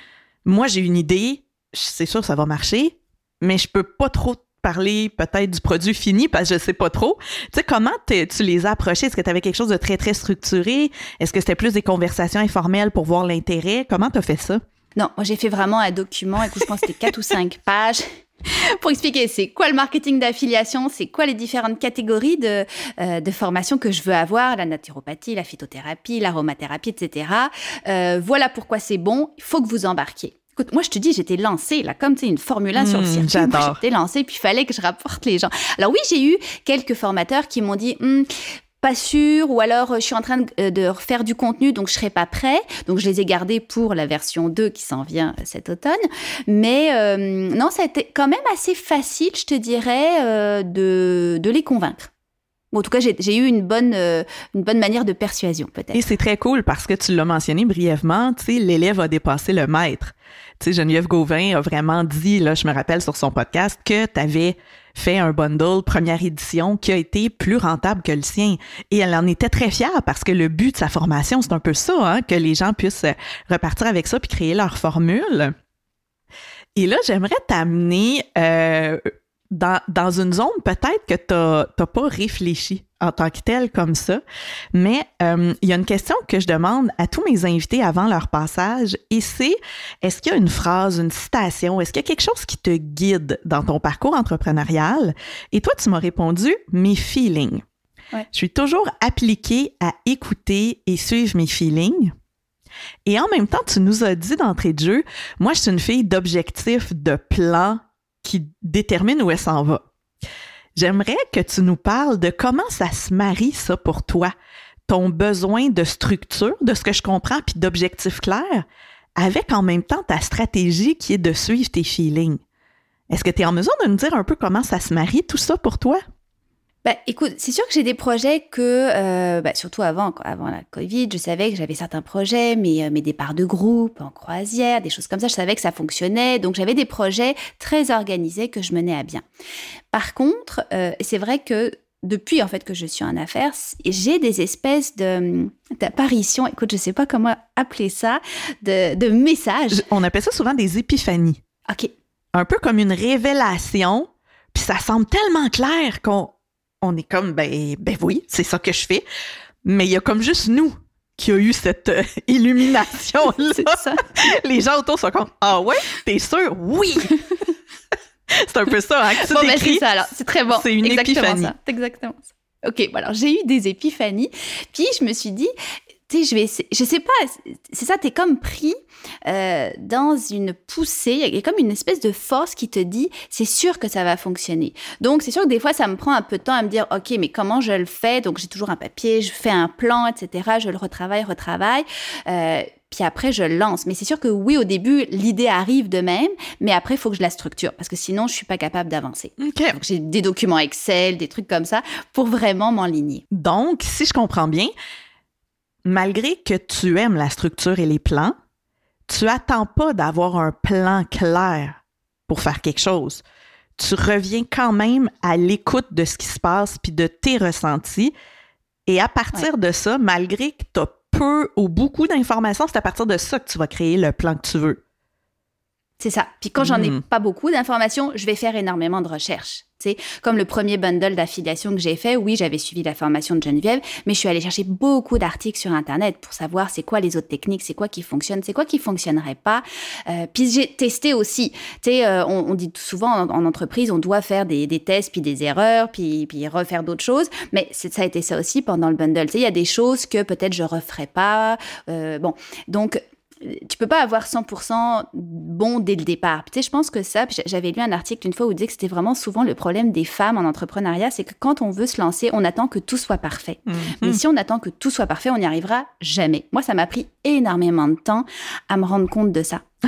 [SPEAKER 2] Moi, j'ai une idée. C'est sûr, ça va marcher, mais je peux pas trop parler peut-être du produit fini parce que je sais pas trop. Tu sais, comment tu les as approchés? Est-ce que tu avais quelque chose de très, très structuré? Est-ce que c'était plus des conversations informelles pour voir l'intérêt? Comment tu as fait ça?
[SPEAKER 1] Non, moi j'ai fait vraiment un document, écoute, je pense que c'était 4 ou 5 <laughs> pages pour expliquer c'est quoi le marketing d'affiliation, c'est quoi les différentes catégories de, euh, de formation que je veux avoir, la naturopathie, la phytothérapie, l'aromathérapie, etc. Euh, voilà pourquoi c'est bon, il faut que vous embarquiez. Écoute, moi, je te dis, j'étais lancée, là, comme, tu sais, une Formule 1 sur le hmm, circuit. J'étais lancée, puis il fallait que je rapporte les gens. Alors oui, j'ai eu quelques formateurs qui m'ont dit, hm, pas sûr ou alors je suis en train de, refaire du contenu donc je serai pas prêt donc je les ai gardés pour la version 2 qui s'en vient cet automne mais euh, non ça a été quand même assez facile je te dirais euh, de, de les convaincre en tout cas, j'ai eu une bonne, euh, une bonne manière de persuasion, peut-être.
[SPEAKER 2] Et c'est très cool parce que tu l'as mentionné brièvement, tu sais, l'élève a dépassé le maître. Tu sais, Geneviève Gauvin a vraiment dit, là, je me rappelle sur son podcast, que tu avais fait un bundle première édition qui a été plus rentable que le sien. Et elle en était très fière parce que le but de sa formation, c'est un peu ça, hein, que les gens puissent repartir avec ça puis créer leur formule. Et là, j'aimerais t'amener euh, dans, dans une zone peut-être que tu n'as pas réfléchi en tant que tel comme ça, mais euh, il y a une question que je demande à tous mes invités avant leur passage et c'est est-ce qu'il y a une phrase, une citation, est-ce qu'il y a quelque chose qui te guide dans ton parcours entrepreneurial? Et toi, tu m'as répondu mes feelings. Je suis toujours appliquée à écouter et suivre mes feelings. Et en même temps, tu nous as dit d'entrée de jeu, moi, je suis une fille d'objectifs, de plans, qui détermine où elle s'en va. J'aimerais que tu nous parles de comment ça se marie, ça, pour toi, ton besoin de structure, de ce que je comprends, puis d'objectifs clairs, avec en même temps ta stratégie qui est de suivre tes feelings. Est-ce que tu es en mesure de nous dire un peu comment ça se marie, tout ça, pour toi?
[SPEAKER 1] Bah, écoute, c'est sûr que j'ai des projets que, euh, bah, surtout avant, avant la Covid, je savais que j'avais certains projets, mes, euh, mes départs de groupe, en croisière, des choses comme ça, je savais que ça fonctionnait. Donc j'avais des projets très organisés que je menais à bien. Par contre, euh, c'est vrai que depuis en fait que je suis en affaires, j'ai des espèces de d'apparitions, écoute, je sais pas comment appeler ça, de, de messages.
[SPEAKER 2] On appelle ça souvent des épiphanies.
[SPEAKER 1] OK.
[SPEAKER 2] Un peu comme une révélation, puis ça semble tellement clair qu'on on est comme, ben, ben oui, c'est ça que je fais. Mais il y a comme juste nous qui a eu cette euh, <laughs> illumination-là. <laughs> Les gens autour sont comme, ah ouais, t'es sûr? Oui! <laughs> c'est un peu ça, hein, que
[SPEAKER 1] bon, ben, c'est ça, alors. C'est très bon.
[SPEAKER 2] C'est une
[SPEAKER 1] exactement
[SPEAKER 2] épiphanie.
[SPEAKER 1] Ça. Exactement ça. OK, bon, alors j'ai eu des épiphanies. Puis je me suis dit, tu sais, je vais essayer, je sais pas, c'est ça, t'es comme pris euh, dans une poussée, il y a comme une espèce de force qui te dit, c'est sûr que ça va fonctionner. Donc, c'est sûr que des fois, ça me prend un peu de temps à me dire, OK, mais comment je le fais? Donc, j'ai toujours un papier, je fais un plan, etc. Je le retravaille, retravaille. Euh, puis après, je lance. Mais c'est sûr que oui, au début, l'idée arrive de même, mais après, il faut que je la structure parce que sinon, je suis pas capable d'avancer.
[SPEAKER 2] OK.
[SPEAKER 1] Donc, j'ai des documents Excel, des trucs comme ça pour vraiment m'enligner.
[SPEAKER 2] Donc, si je comprends bien, malgré que tu aimes la structure et les plans, tu attends pas d'avoir un plan clair pour faire quelque chose. Tu reviens quand même à l'écoute de ce qui se passe puis de tes ressentis. Et à partir de ça, malgré que tu as peu ou beaucoup d'informations, c'est à partir de ça que tu vas créer le plan que tu veux.
[SPEAKER 1] C'est ça. Puis quand j'en ai
[SPEAKER 2] Hmm.
[SPEAKER 1] pas beaucoup d'informations, je vais faire énormément de recherches. Tu sais, comme le premier bundle d'affiliation que j'ai fait, oui, j'avais suivi la formation de Geneviève, mais je suis allée chercher beaucoup d'articles sur Internet pour savoir c'est quoi les autres techniques, c'est quoi qui fonctionne, c'est quoi qui fonctionnerait pas. Euh, puis j'ai testé aussi. Tu sais, euh, on, on dit souvent en, en entreprise, on doit faire des, des tests, puis des erreurs, puis, puis refaire d'autres choses. Mais ça a été ça aussi pendant le bundle. Tu sais, il y a des choses que peut-être je referais pas. Euh, bon, donc tu peux pas avoir 100% bon dès le départ. Tu sais, je pense que ça, j'avais lu un article une fois où il disait que c'était vraiment souvent le problème des femmes en entrepreneuriat, c'est que quand on veut se lancer, on attend que tout soit parfait. Mais si on attend que tout soit parfait, on n'y arrivera jamais. Moi, ça m'a pris énormément de temps à me rendre compte de ça. <laughs>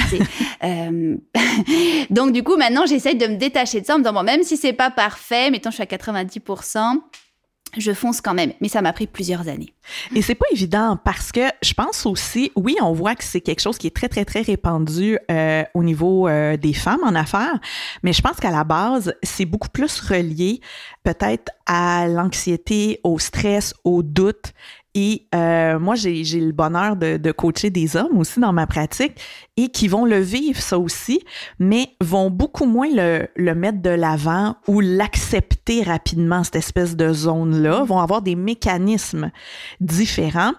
[SPEAKER 1] Euh, <laughs> Donc, du coup, maintenant, j'essaye de me détacher de ça en me disant, bon, même si c'est pas parfait, mettons, je suis à 90%, je fonce quand même. Mais ça m'a pris plusieurs années.
[SPEAKER 2] Et c'est pas évident parce que je pense aussi, oui, on voit que c'est quelque chose qui est très, très, très répandu euh, au niveau euh, des femmes en affaires, mais je pense qu'à la base, c'est beaucoup plus relié peut-être à l'anxiété, au stress, au doute. Et euh, moi, j'ai le bonheur de, de coacher des hommes aussi dans ma pratique et qui vont le vivre ça aussi, mais vont beaucoup moins le, le mettre de l'avant ou l'accepter rapidement, cette espèce de zone-là, vont avoir des mécanismes différents.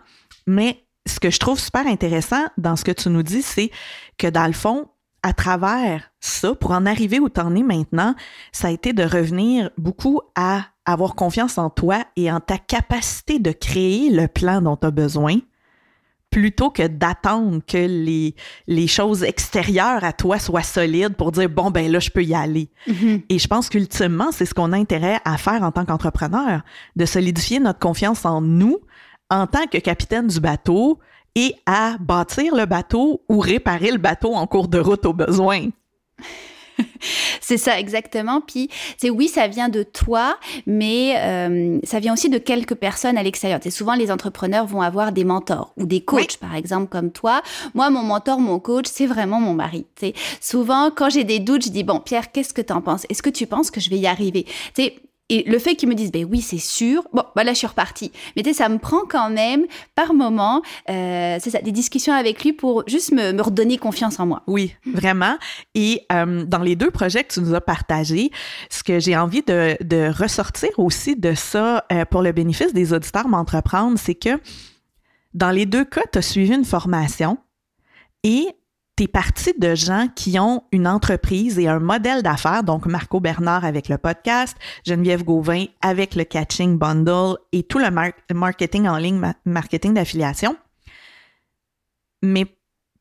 [SPEAKER 2] Mais ce que je trouve super intéressant dans ce que tu nous dis, c'est que dans le fond, à travers ça, pour en arriver où t'en es maintenant, ça a été de revenir beaucoup à avoir confiance en toi et en ta capacité de créer le plan dont tu as besoin, plutôt que d'attendre que les, les choses extérieures à toi soient solides pour dire, bon, ben là, je peux y aller. Et je pense qu'ultimement, c'est ce qu'on a intérêt à faire en tant qu'entrepreneur, de solidifier notre confiance en nous en tant que capitaine du bateau et à bâtir le bateau ou réparer le bateau en cours de route au besoin. <laughs>
[SPEAKER 1] c'est ça, exactement. Puis, c'est oui, ça vient de toi, mais euh, ça vient aussi de quelques personnes à l'extérieur. C'est souvent les entrepreneurs vont avoir des mentors ou des coachs, par exemple, comme toi. Moi, mon mentor, mon coach, c'est vraiment mon mari. sais, souvent, quand j'ai des doutes, je dis bon, Pierre, qu'est-ce que tu en penses? Est-ce que tu penses que je vais y arriver sais, et le fait qu'ils me disent, ben oui, c'est sûr, bon, bah là, je suis repartie. Mais tu sais, ça me prend quand même, par moment, euh, c'est ça, des discussions avec lui pour juste me, me redonner confiance en moi.
[SPEAKER 2] Oui, vraiment. Et euh, dans les deux projets que tu nous as partagés, ce que j'ai envie de, de, ressortir aussi de ça euh, pour le bénéfice des auditeurs m'entreprendre, c'est que dans les deux cas, tu as suivi une formation et c'est parti de gens qui ont une entreprise et un modèle d'affaires, donc Marco Bernard avec le podcast, Geneviève Gauvin avec le Catching Bundle et tout le marketing en ligne, marketing d'affiliation. Mais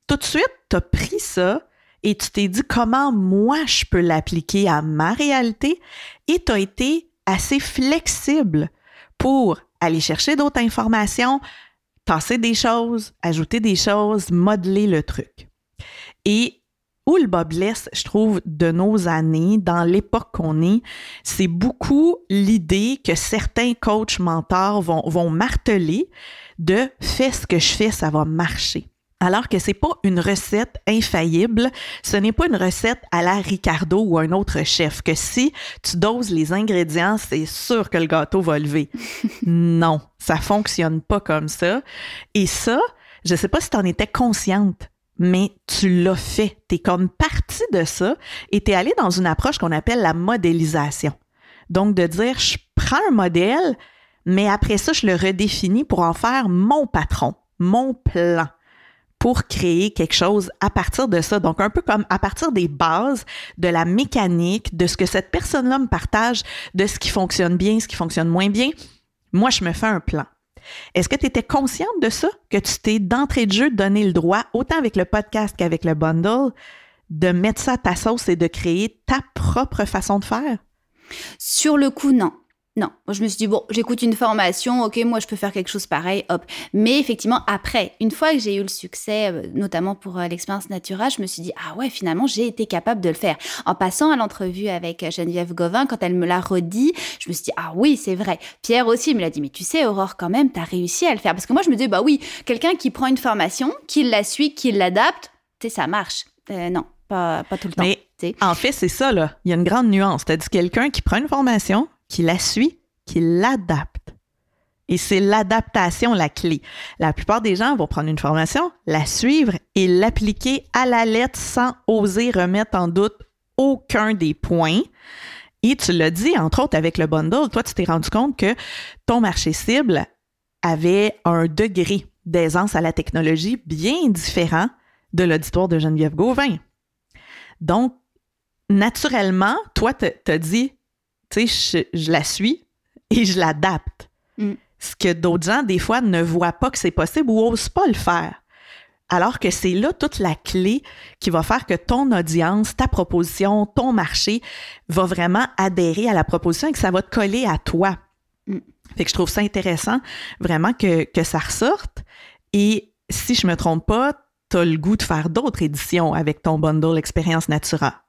[SPEAKER 2] tout de suite, tu as pris ça et tu t'es dit comment moi je peux l'appliquer à ma réalité et tu as été assez flexible pour aller chercher d'autres informations, tasser des choses, ajouter des choses, modeler le truc. Et où le bas blesse, je trouve, de nos années, dans l'époque qu'on est, c'est beaucoup l'idée que certains coachs mentors vont, vont marteler de fais ce que je fais, ça va marcher. Alors que c'est pas une recette infaillible, ce n'est pas une recette à la Ricardo ou un autre chef, que si tu doses les ingrédients, c'est sûr que le gâteau va lever. <laughs> non, ça fonctionne pas comme ça. Et ça, je sais pas si tu en étais consciente mais tu l'as fait. Tu es comme partie de ça et tu es allé dans une approche qu'on appelle la modélisation. Donc, de dire, je prends un modèle, mais après ça, je le redéfinis pour en faire mon patron, mon plan, pour créer quelque chose à partir de ça. Donc, un peu comme à partir des bases, de la mécanique, de ce que cette personne-là me partage, de ce qui fonctionne bien, ce qui fonctionne moins bien. Moi, je me fais un plan. Est-ce que tu étais consciente de ça, que tu t'es d'entrée de jeu donné le droit, autant avec le podcast qu'avec le bundle, de mettre ça à ta sauce et de créer ta propre façon de faire?
[SPEAKER 1] Sur le coup, non. Non, moi je me suis dit, bon, j'écoute une formation, ok, moi je peux faire quelque chose pareil, hop. Mais effectivement, après, une fois que j'ai eu le succès, euh, notamment pour euh, l'expérience Natura, je me suis dit, ah ouais, finalement, j'ai été capable de le faire. En passant à l'entrevue avec euh, Geneviève Gauvin, quand elle me l'a redit, je me suis dit, ah oui, c'est vrai. Pierre aussi me l'a dit, mais tu sais, Aurore, quand même, t'as réussi à le faire. Parce que moi, je me dis, bah oui, quelqu'un qui prend une formation, qui la suit, qui l'adapte, tu sais, ça marche. non, pas, pas tout le temps.
[SPEAKER 2] Mais en fait, c'est ça, là. Il y a une grande nuance. Tu as dit quelqu'un qui prend une formation, qui la suit, qui l'adapte. Et c'est l'adaptation la clé. La plupart des gens vont prendre une formation, la suivre et l'appliquer à la lettre sans oser remettre en doute aucun des points. Et tu l'as dit, entre autres, avec le bundle, toi, tu t'es rendu compte que ton marché cible avait un degré d'aisance à la technologie bien différent de l'auditoire de Geneviève Gauvin. Donc, naturellement, toi, tu as dit, tu sais, je, la suis et je l'adapte. Mm. Ce que d'autres gens, des fois, ne voient pas que c'est possible ou osent pas le faire. Alors que c'est là toute la clé qui va faire que ton audience, ta proposition, ton marché va vraiment adhérer à la proposition et que ça va te coller à toi. Mm. Fait que je trouve ça intéressant vraiment que, que ça ressorte. Et si je me trompe pas, tu as le goût de faire d'autres éditions avec ton bundle Expérience Natura.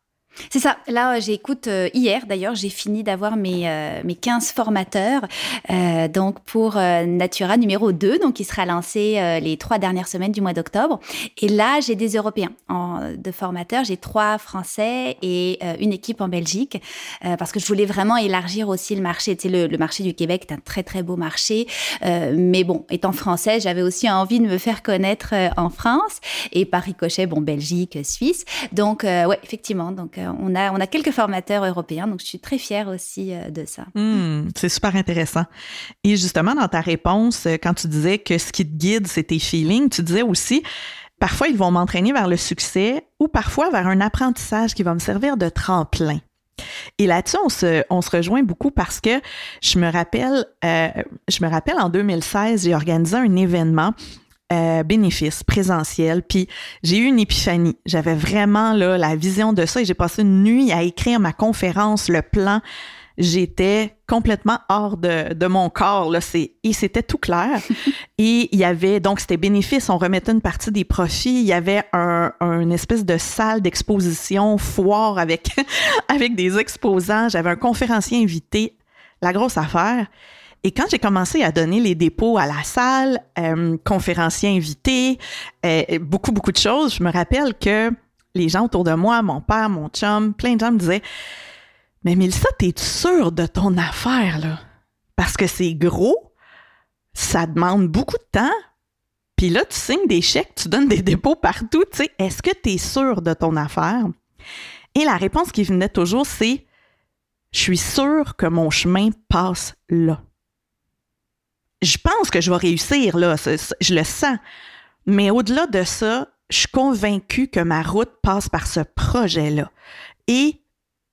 [SPEAKER 1] C'est ça. Là, j'écoute euh, hier, d'ailleurs, j'ai fini d'avoir mes, euh, mes 15 formateurs. Euh, donc, pour Natura numéro 2, donc qui sera lancé les trois dernières semaines du mois d'octobre. Et là, j'ai des Européens en, de formateurs. J'ai trois Français et une équipe en Belgique parce que je voulais vraiment élargir aussi le marché. Tu sais, le, le marché du Québec est un très, très beau marché. mais bon, étant français, j'avais aussi envie de me faire connaître en France et par ricochet, bon, Belgique, Suisse. Donc, ouais, effectivement. Donc, on a, on a quelques formateurs européens, donc je suis très fière aussi euh, de ça.
[SPEAKER 2] Hmm, c'est super intéressant. Et justement, dans ta réponse, euh, quand tu disais que ce qui te guide, c'est tes feelings, tu disais aussi, parfois ils vont m'entraîner vers le succès ou parfois vers un apprentissage qui va me servir de tremplin. Et là-dessus, on se, on se rejoint beaucoup parce que je me rappelle, euh, je me rappelle en 2016, j'ai organisé un événement euh, bénéfice présentiel. Puis j'ai eu une épiphanie. J'avais vraiment là, la vision de ça et j'ai passé une nuit à écrire ma conférence, le plan j'étais complètement hors de, de mon corps. Là. Et c'était tout clair. <laughs> et il y avait, donc c'était bénéfice, on remettait une partie des profits. Il y avait un, une espèce de salle d'exposition, foire avec, <laughs> avec des exposants. J'avais un conférencier invité, la grosse affaire. Et quand j'ai commencé à donner les dépôts à la salle, euh, conférencier invité, euh, beaucoup, beaucoup de choses, je me rappelle que les gens autour de moi, mon père, mon chum, plein de gens me disaient mais Mélissa, t'es sûre de ton affaire, là? Parce que c'est gros, ça demande beaucoup de temps. Puis là, tu signes des chèques, tu donnes des dépôts partout. Tu sais, est-ce que tu es sûre de ton affaire? Et la réponse qui venait toujours, c'est Je suis sûre que mon chemin passe là. Je pense que je vais réussir, là, je le sens. Mais au-delà de ça, je suis convaincue que ma route passe par ce projet-là. Et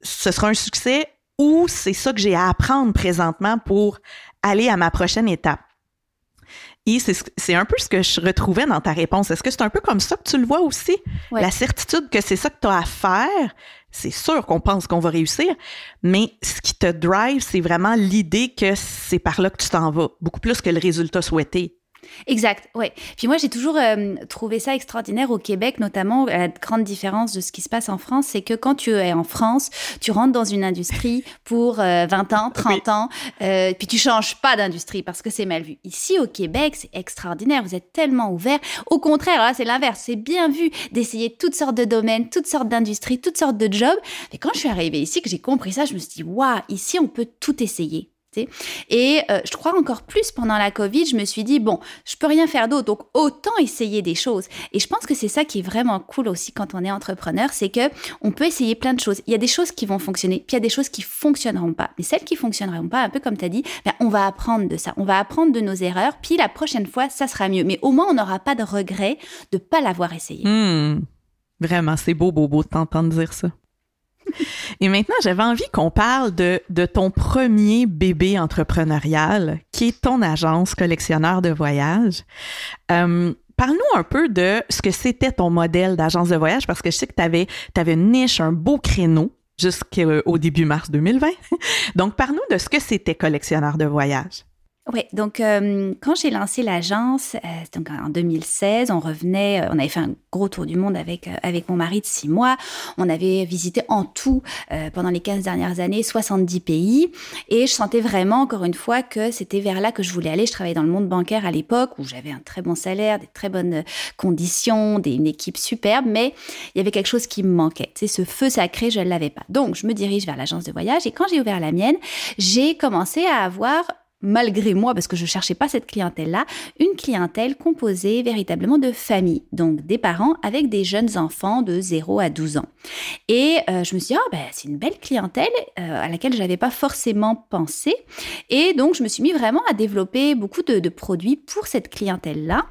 [SPEAKER 2] ce sera un succès ou c'est ça que j'ai à apprendre présentement pour aller à ma prochaine étape. Et c'est un peu ce que je retrouvais dans ta réponse. Est-ce que c'est un peu comme ça que tu le vois aussi? La certitude que c'est ça que tu as à faire, c'est sûr qu'on pense qu'on va réussir, mais ce qui te drive, c'est vraiment l'idée que c'est par là que tu t'en vas, beaucoup plus que le résultat souhaité.
[SPEAKER 1] Exact, ouais. Puis moi, j'ai toujours euh, trouvé ça extraordinaire au Québec, notamment la grande différence de ce qui se passe en France, c'est que quand tu es en France, tu rentres dans une industrie pour 20 euh, ans, 30 ans, euh, puis tu changes pas d'industrie parce que c'est mal vu. Ici, au Québec, c'est extraordinaire. Vous êtes tellement ouvert. Au contraire, là, c'est l'inverse. C'est bien vu d'essayer toutes sortes de domaines, toutes sortes d'industries, toutes sortes de jobs. Et quand je suis arrivée ici, que j'ai compris ça, je me suis dit, waouh, ici, on peut tout essayer. Et euh, je crois encore plus pendant la Covid, je me suis dit, bon, je peux rien faire d'autre, donc autant essayer des choses. Et je pense que c'est ça qui est vraiment cool aussi quand on est entrepreneur, c'est que on peut essayer plein de choses. Il y a des choses qui vont fonctionner, puis il y a des choses qui fonctionneront pas. Mais celles qui fonctionneront pas, un peu comme tu as dit, ben, on va apprendre de ça. On va apprendre de nos erreurs, puis la prochaine fois, ça sera mieux. Mais au moins, on n'aura pas de regret de pas l'avoir essayé.
[SPEAKER 2] Hmm. Vraiment, c'est beau, beau, beau de t'entendre dire ça. <laughs> Et maintenant, j'avais envie qu'on parle de, ton premier bébé entrepreneurial, qui est ton agence collectionneur de voyage. Euh, Parle-nous un peu de ce que c'était ton modèle d'agence de voyage, parce que je sais que tu avais une niche, un beau créneau jusqu'au début mars 2020. <laughs> Donc, parle-nous de ce que c'était collectionneur de voyage.
[SPEAKER 1] Oui, donc euh, quand j'ai lancé l'agence, euh, donc en 2016, on revenait, euh, on avait fait un gros tour du monde avec avec mon mari de six mois. On avait visité en tout pendant les 15 dernières années 70 pays et je sentais vraiment encore une fois que c'était vers là que je voulais aller. Je travaillais dans le monde bancaire à l'époque où j'avais un très bon salaire, des très bonnes conditions, une équipe superbe, mais il y avait quelque chose qui me manquait. Sais, ce feu sacré, je ne l'avais pas. Donc je me dirige vers l'agence de voyage et quand j'ai ouvert la mienne, j'ai commencé à avoir malgré moi, parce que je cherchais pas cette clientèle-là, une clientèle composée véritablement de familles, donc des parents avec des jeunes enfants de 0 à 12 ans. Et euh, je me suis dit, oh, ben, c'est une belle clientèle euh, à laquelle je n'avais pas forcément pensé. Et donc, je me suis mis vraiment à développer beaucoup de produits pour cette clientèle-là.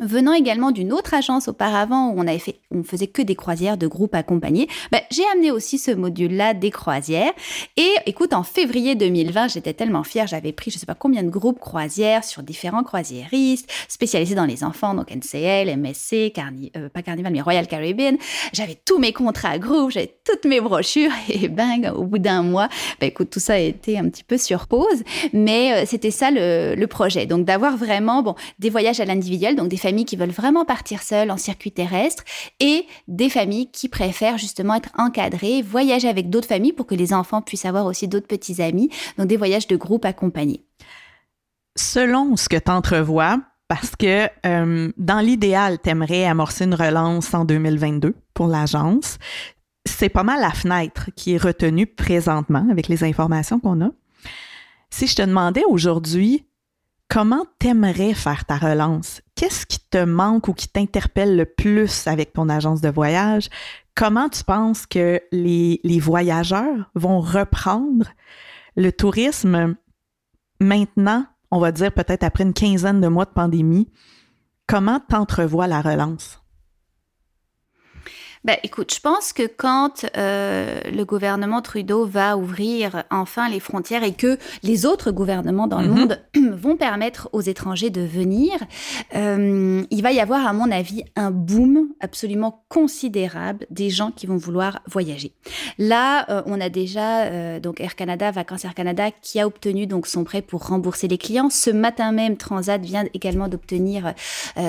[SPEAKER 1] Venant également d'une autre agence auparavant où on avait fait, on faisait que des croisières de groupes accompagnés, ben, j'ai amené aussi ce module-là des croisières. Et écoute, en février 2020, j'étais tellement fière, j'avais pris je sais pas combien de groupes croisières sur différents croisiéristes spécialisés dans les enfants, donc NCL, MSC, euh, pas Carnival mais Royal Caribbean. J'avais tous mes contrats groupes, j'avais toutes mes brochures <laughs> et bang, au bout d'un mois, ben, écoute, tout ça a été un petit peu sur pause, mais euh, c'était ça le, le projet. Donc d'avoir vraiment bon des voyages à l'individuel, donc des familles qui veulent vraiment partir seules en circuit terrestre et des familles qui préfèrent justement être encadrées, voyager avec d'autres familles pour que les enfants puissent avoir aussi d'autres petits amis, donc des voyages de groupe accompagnés.
[SPEAKER 2] Selon ce que tu entrevois, parce que euh, dans l'idéal, tu aimerais amorcer une relance en 2022 pour l'agence. C'est pas mal la fenêtre qui est retenue présentement avec les informations qu'on a. Si je te demandais aujourd'hui, Comment t'aimerais faire ta relance? Qu'est-ce qui te manque ou qui t'interpelle le plus avec ton agence de voyage? Comment tu penses que les, voyageurs vont reprendre le tourisme maintenant, on va dire peut-être après une quinzaine de mois de pandémie? Comment t'entrevois la relance?
[SPEAKER 1] Bah, écoute, je pense que quand euh, le gouvernement Trudeau va ouvrir enfin les frontières et que les autres gouvernements dans le mhm. monde <clears throat> vont permettre aux étrangers de venir, euh, il va y avoir, à mon avis, un boom absolument considérable des gens qui vont vouloir voyager. Là, euh, on a déjà donc Air Canada, Vacances Air Canada, qui a obtenu donc son prêt pour rembourser les clients. Ce matin même, Transat vient également d'obtenir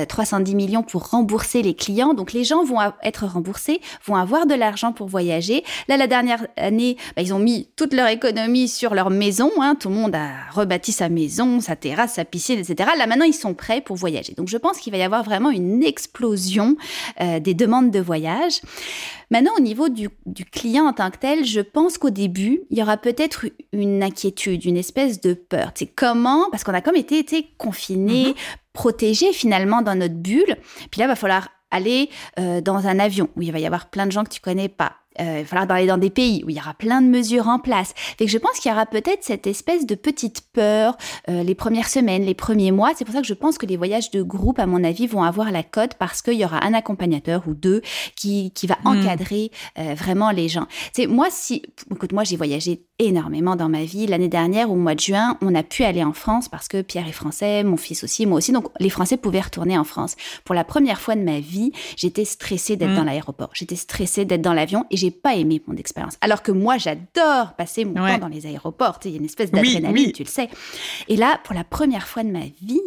[SPEAKER 1] 310 millions pour rembourser les clients. Donc les gens vont être remboursés vont avoir de l'argent pour voyager. Là, la dernière année, bah, ils ont mis toute leur économie sur leur maison. Hein. Tout le monde a rebâti sa maison, sa terrasse, sa piscine, etc. Là, maintenant, ils sont prêts pour voyager. Donc, je pense qu'il va y avoir vraiment une explosion euh, des demandes de voyage. Maintenant, au niveau du, client en tant que tel, je pense qu'au début, il y aura peut-être une inquiétude, une espèce de peur. C'est comment Parce qu'on a comme été, été confinés, mm-hmm. protégés finalement dans notre bulle. Puis là, il va falloir aller euh, dans un avion où il va y avoir plein de gens que tu connais pas. Euh, il va falloir aller dans des pays où il y aura plein de mesures en place. Fait que je pense qu'il y aura peut-être cette espèce de petite peur euh, les premières semaines, les premiers mois. C'est pour ça que je pense que les voyages de groupe, à mon avis, vont avoir la cote parce qu'il y aura un accompagnateur ou deux qui, qui va hmm. encadrer euh, vraiment les gens. C'est moi si, écoute, moi j'ai voyagé énormément dans ma vie. L'année dernière, au mois de juin, on a pu aller en France parce que Pierre est français, mon fils aussi, moi aussi. Donc les Français pouvaient retourner en France. Pour la première fois de ma vie, j'étais stressée d'être hmm. dans l'aéroport. J'étais stressée d'être dans l'avion et j'ai pas aimé mon expérience. Alors que moi, j'adore passer mon temps dans les aéroports. Il y a une espèce d'adrénaline, tu le sais. Et là, pour la première fois de ma vie,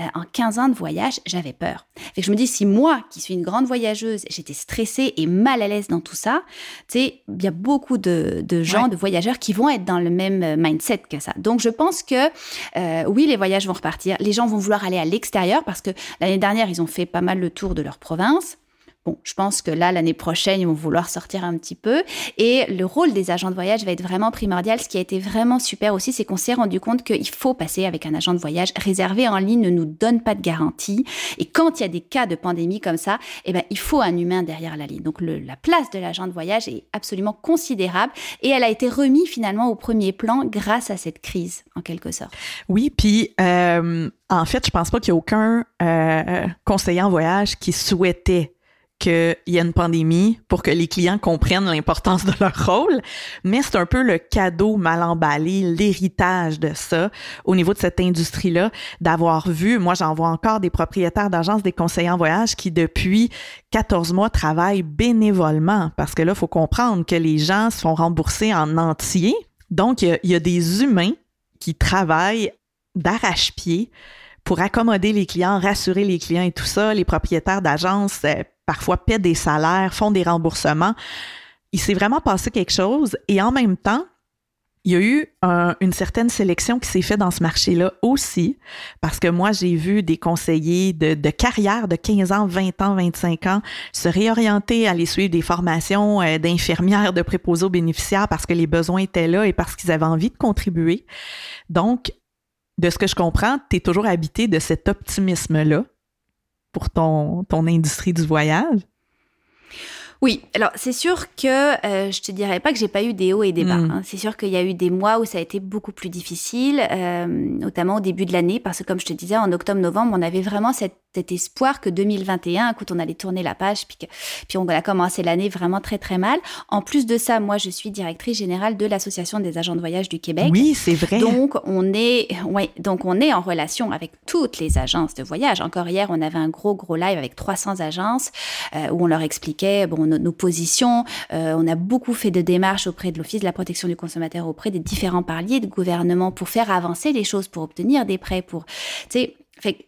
[SPEAKER 1] euh, en 15 ans de voyage, j'avais peur. Fait que je me dis, si moi, qui suis une grande voyageuse, j'étais stressée et mal à l'aise dans tout ça, tu sais, il y a beaucoup de, gens, de voyageurs qui vont être dans le même euh, mindset que ça. Donc, je pense que euh, oui, les voyages vont repartir. Les gens vont vouloir aller à l'extérieur parce que l'année dernière, ils ont fait pas mal le tour de leur province. Bon, je pense que là, l'année prochaine, ils vont vouloir sortir un petit peu. Et le rôle des agents de voyage va être vraiment primordial. Ce qui a été vraiment super aussi, c'est qu'on s'est rendu compte qu'il faut passer avec un agent de voyage. Réservé en ligne ne nous donne pas de garantie. Et quand il y a des cas de pandémie comme ça, eh ben, il faut un humain derrière la ligne. Donc, la place de l'agent de voyage est absolument considérable. Et elle a été remise finalement au premier plan grâce à cette crise, en quelque sorte.
[SPEAKER 2] Oui, puis euh, en fait, je pense pas qu'il y ait aucun euh, conseiller en voyage qui souhaitait qu'il y a une pandémie pour que les clients comprennent l'importance de leur rôle, mais c'est un peu le cadeau mal emballé, l'héritage de ça au niveau de cette industrie-là, d'avoir vu, moi j'en vois encore des propriétaires d'agences, des conseillers en voyage qui depuis 14 mois travaillent bénévolement, parce que là, il faut comprendre que les gens se font rembourser en entier. Donc, il y a, des humains qui travaillent d'arrache-pied pour accommoder les clients, rassurer les clients et tout ça. Les propriétaires d'agences euh, parfois paient des salaires, font des remboursements. Il s'est vraiment passé quelque chose et en même temps, il y a eu une certaine sélection qui s'est faite dans ce marché-là aussi, parce que moi, j'ai vu des conseillers de, carrière de 15 ans, 20 ans, 25 ans se réorienter, aller suivre des formations euh, d'infirmières, de préposés aux bénéficiaires parce que les besoins étaient là et parce qu'ils avaient envie de contribuer. Donc, de ce que je comprends, tu es toujours habité de cet optimisme-là pour ton, ton industrie du voyage?
[SPEAKER 1] Oui, alors c'est sûr que euh, je te dirais pas que j'ai pas eu des hauts et des bas. Hmm. Hein. C'est sûr qu'il y a eu des mois où ça a été beaucoup plus difficile, euh, notamment au début de l'année, parce que comme je te disais, en octobre-novembre, on avait vraiment cet espoir que 2021, écoute, on allait tourner la page, puis, puis on a commencé l'année vraiment très très mal. En plus de ça, moi je suis directrice générale de l'association des agents de voyage du Québec.
[SPEAKER 2] Oui, c'est vrai.
[SPEAKER 1] Donc on est, ouais, donc on est en relation avec toutes les agences de voyage. Encore hier, on avait un gros gros live avec 300 agences euh, où on leur expliquait bon nos, positions. Euh, on a beaucoup fait de démarches auprès de l'Office de la protection du consommateur, auprès des différents paliers de gouvernement pour faire avancer les choses, pour obtenir des prêts, pour, tu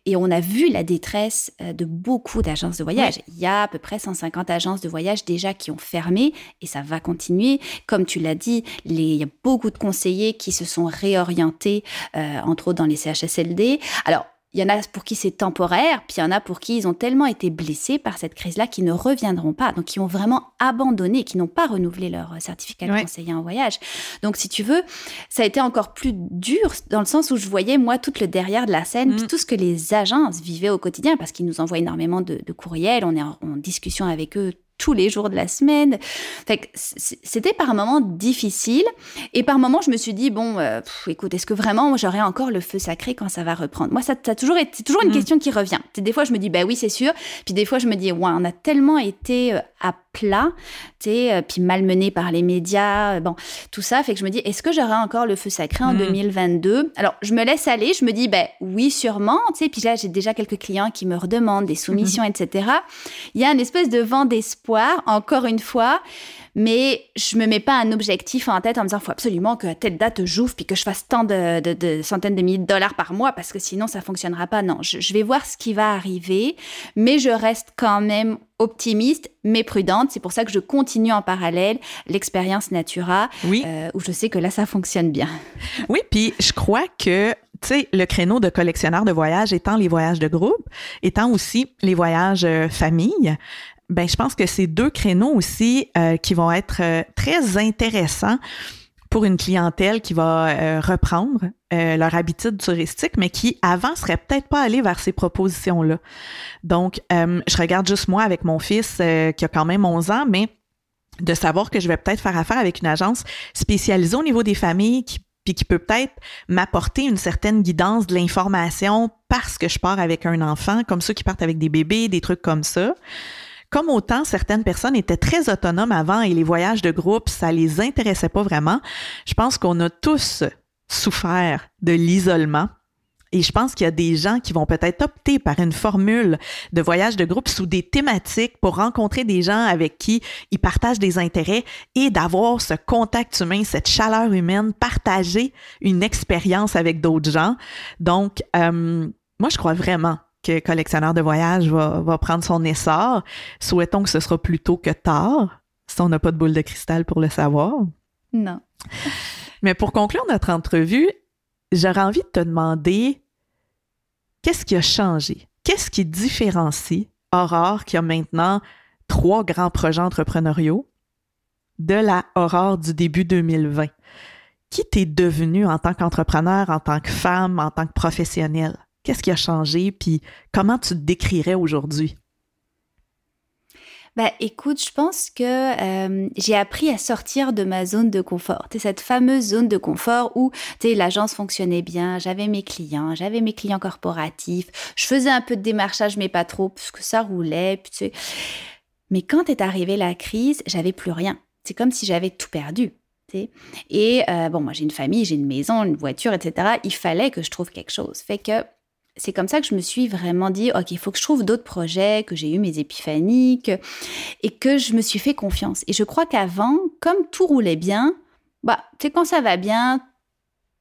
[SPEAKER 1] et on a vu la détresse euh, de beaucoup d'agences de voyage. Il y a à peu près 150 agences de voyage déjà qui ont fermé et ça va continuer. Comme tu l'as dit, il y a beaucoup de conseillers qui se sont réorientés, euh, entre autres dans les CHSLD. Alors, il y en a pour qui c'est temporaire, puis il y en a pour qui ils ont tellement été blessés par cette crise-là qu'ils ne reviendront pas, donc qui ont vraiment abandonné, qui n'ont pas renouvelé leur certificat de conseiller en voyage. Donc si tu veux, ça a été encore plus dur dans le sens où je voyais moi tout le derrière de la scène, puis mm. tout ce que les agences vivaient au quotidien, parce qu'ils nous envoient énormément de, courriels, on est en discussion avec eux tous les jours de la semaine. c'était par moments difficile. Et par moments, je me suis dit, bon, euh, écoute, est-ce que vraiment j'aurai encore le feu sacré quand ça va reprendre? Moi, ça, a toujours été, c'est toujours une mm. question qui revient. Des fois, je me dis, bah oui, c'est sûr. Puis des fois, je me dis, ouais, on a tellement été euh, à plat, tu sais, puis malmené par les médias, bon, tout ça fait que je me dis, est-ce que j'aurai encore le feu sacré en 2022 hmm. Alors, je me laisse aller, je me dis, ben oui, sûrement, tu sais, puis là, j'ai déjà quelques clients qui me redemandent des soumissions, hmm. etc. Il y a une espèce de vent d'espoir, encore une fois, mais je me mets pas un objectif en tête en me disant, faut absolument que telle date j'ouvre puis que je fasse tant de, centaines de milliers de dollars par mois parce que sinon ça fonctionnera pas. Non, je, vais voir ce qui va arriver, mais je reste quand même optimiste mais prudente. C'est pour ça que je continue en parallèle l'expérience Natura, euh, où je sais que là, ça fonctionne bien. <laughs>
[SPEAKER 2] Oui, puis je crois que tu sais, le créneau de collectionneur de voyages étant les voyages de groupe, étant aussi les voyages euh, famille, ben je pense que c'est deux créneaux aussi euh, qui vont être euh, très intéressants pour une clientèle qui va euh, reprendre leur habitude touristique, mais qui avant serait peut-être pas allé vers ces propositions-là. Donc, je regarde juste moi avec mon fils qui a quand même 11 ans, mais de savoir que je vais peut-être faire affaire avec une agence spécialisée au niveau des familles puis qui peut peut-être m'apporter une certaine guidance de l'information parce que je pars avec un enfant, comme ceux qui partent avec des bébés, des trucs comme ça. Comme autant certaines personnes étaient très autonomes avant et les voyages de groupe, ça les intéressait pas vraiment, je pense qu'on a tous souffert de l'isolement. Et je pense qu'il y a des gens qui vont peut-être opter par une formule de voyage de groupe sous des thématiques pour rencontrer des gens avec qui ils partagent des intérêts et d'avoir ce contact humain, cette chaleur humaine, partager une expérience avec d'autres gens. Donc, euh, moi, je crois vraiment que collectionneur de voyage va, prendre son essor. Souhaitons que ce sera plus tôt que tard, si on n'a pas de boule de cristal pour le savoir.
[SPEAKER 1] Non.
[SPEAKER 2] Mais pour conclure notre entrevue, j'aurais envie de te demander qu'est-ce qui a changé? Qu'est-ce qui différencie Aurore, qui a maintenant trois grands projets entrepreneuriaux, de la Aurore du début 2020? Qui t'es devenue en tant qu'entrepreneur, en tant que femme, en tant que professionnelle? Qu'est-ce qui a changé? Puis comment tu te décrirais aujourd'hui?
[SPEAKER 1] Bah, écoute, je pense que euh, j'ai appris à sortir de ma zone de confort. C'est cette fameuse zone de confort où l'agence fonctionnait bien, j'avais mes clients, j'avais mes clients corporatifs, je faisais un peu de démarchage, mais pas trop, puisque ça roulait. Mais quand est arrivée la crise, j'avais plus rien. C'est comme si j'avais tout perdu. Et euh, bon, moi j'ai une famille, j'ai une maison, une voiture, etc. Il fallait que je trouve quelque chose. Fait que c'est comme ça que je me suis vraiment dit, OK, il faut que je trouve d'autres projets, que j'ai eu mes épiphanies, et que je me suis fait confiance. Et je crois qu'avant, comme tout roulait bien, bah, tu sais, quand ça va bien,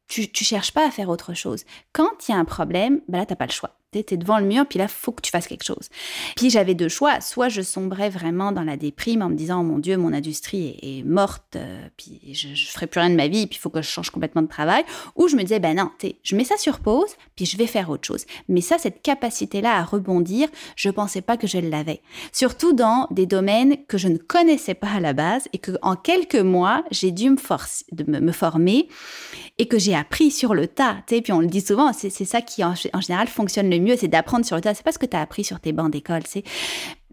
[SPEAKER 1] tu, tu cherches pas à faire autre chose. Quand il y a un problème, bah là, t'as pas le choix tu es devant le mur, puis là, faut que tu fasses quelque chose. Puis j'avais deux choix. Soit je sombrais vraiment dans la déprime en me disant, oh mon Dieu, mon industrie est, morte, euh, puis je, ne ferai plus rien de ma vie, puis il faut que je change complètement de travail. Ou je me disais, ben non, je mets ça sur pause, puis je vais faire autre chose. Mais ça, cette capacité-là à rebondir, je pensais pas que je l'avais. Surtout dans des domaines que je ne connaissais pas à la base et que en quelques mois, j'ai dû me, forcer, de me, former et que j'ai appris sur le tas. Puis on le dit souvent, c'est ça qui en, général fonctionne le mieux, c'est d'apprendre sur le tas. C'est pas ce que tu as appris sur tes bancs d'école, c'est.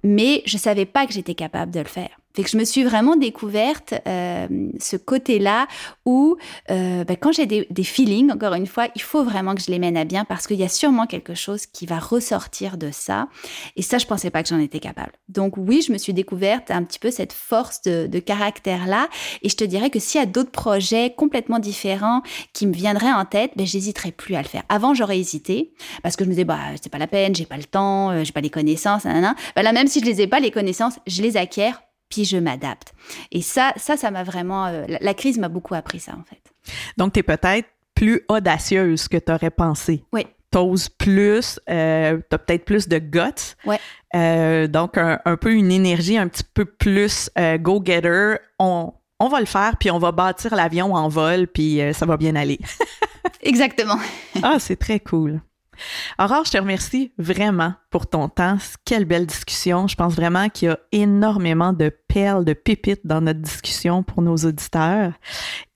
[SPEAKER 1] Mais je savais pas que j'étais capable de le faire. Fait que je me suis vraiment découverte euh, ce côté-là où, euh, ben, quand j'ai des, des, feelings, encore une fois, il faut vraiment que je les mène à bien parce qu'il y a sûrement quelque chose qui va ressortir de ça. Et ça, je pensais pas que j'en étais capable. Donc oui, je me suis découverte un petit peu cette force de, de caractère-là. Et je te dirais que s'il y a d'autres projets complètement différents qui me viendraient en tête, ben, j'hésiterais plus à le faire. Avant, j'aurais hésité parce que je me disais, bah, c'est pas la peine, j'ai pas le temps, euh, j'ai pas les connaissances, nanana. Ben là, même si je les ai pas, les connaissances, je les acquiers puis je m'adapte. Et ça, ça, ça m'a vraiment... Euh, la, crise m'a beaucoup appris ça, en fait.
[SPEAKER 2] Donc, tu es peut-être plus audacieuse que tu aurais pensé.
[SPEAKER 1] Oui.
[SPEAKER 2] T'oses plus, euh, tu as peut-être plus de guts.
[SPEAKER 1] Ouais.
[SPEAKER 2] Euh, donc, un, peu une énergie un petit peu plus go-getter. On, on va le faire, puis on va bâtir l'avion en vol, puis ça va bien aller. <laughs>
[SPEAKER 1] Exactement.
[SPEAKER 2] ah, c'est très cool. Aurore, je te remercie vraiment pour ton temps. Quelle belle discussion. Je pense vraiment qu'il y a énormément de perles, de pépites dans notre discussion pour nos auditeurs.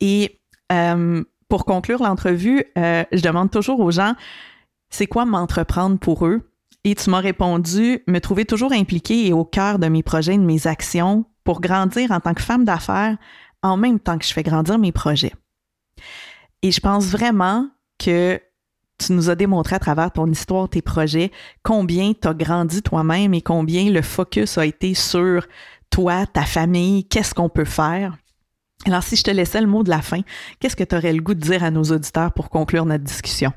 [SPEAKER 2] Et euh, pour conclure l'entrevue, euh, je demande toujours aux gens, c'est quoi m'entreprendre pour eux? Et tu m'as répondu, me trouver toujours impliquée et au cœur de mes projets, de mes actions pour grandir en tant que femme d'affaires en même temps que je fais grandir mes projets. Et je pense vraiment que tu nous as démontré à travers ton histoire, tes projets, combien tu as grandi toi-même et combien le focus a été sur toi, ta famille, qu'est-ce qu'on peut faire? Alors, si je te laissais le mot de la fin, qu'est-ce que tu aurais le goût de dire à nos auditeurs pour conclure notre discussion?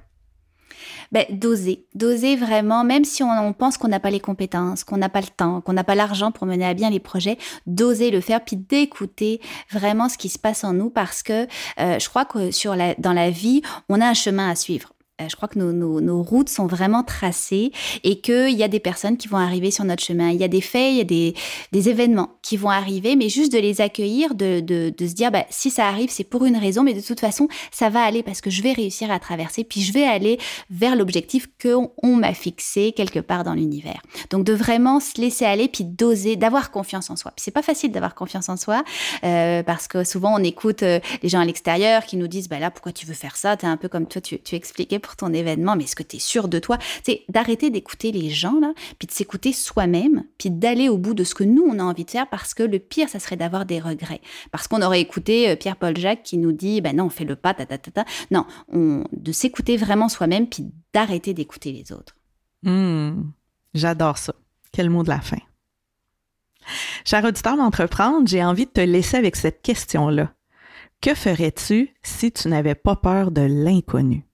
[SPEAKER 1] ben, d'oser, d'oser vraiment, même si on, pense qu'on n'a pas les compétences, qu'on n'a pas le temps, qu'on n'a pas l'argent pour mener à bien les projets, d'oser le faire, puis d'écouter vraiment ce qui se passe en nous, parce que euh, je crois que sur dans la vie, on a un chemin à suivre. Euh, je crois que nos, routes sont vraiment tracées et qu'il y a des personnes qui vont arriver sur notre chemin. Il y a des faits, il y a des, des événements qui vont arriver, mais juste de les accueillir, de, de, de se dire, bah, si ça arrive, c'est pour une raison, mais de toute façon, ça va aller parce que je vais réussir à traverser, puis je vais aller vers l'objectif qu'on on, m'a fixé quelque part dans l'univers. Donc de vraiment se laisser aller, puis d'oser, d'avoir confiance en soi. Puis c'est pas facile d'avoir confiance en soi, euh, parce que souvent on écoute euh, les gens à l'extérieur qui nous disent, bah là, pourquoi tu veux faire ça? T'es un peu comme toi, tu, tu expliquais ton événement, mais est-ce que tu es sûr de toi? C'est d'arrêter d'écouter les gens, là, puis de s'écouter soi-même, puis d'aller au bout de ce que nous, on a envie de faire, parce que le pire, ça serait d'avoir des regrets. Parce qu'on aurait écouté euh, Pierre-Paul Jacques qui nous dit, ben non, on fait le pas, ta, ta, ta, ta. Non, on, de s'écouter vraiment soi-même, puis d'arrêter d'écouter les autres.
[SPEAKER 2] Hmm, j'adore ça. Quel mot de la fin. Cher auditeur d'entreprendre, j'ai envie de te laisser avec cette question-là. Que ferais-tu si tu n'avais pas peur de l'inconnu?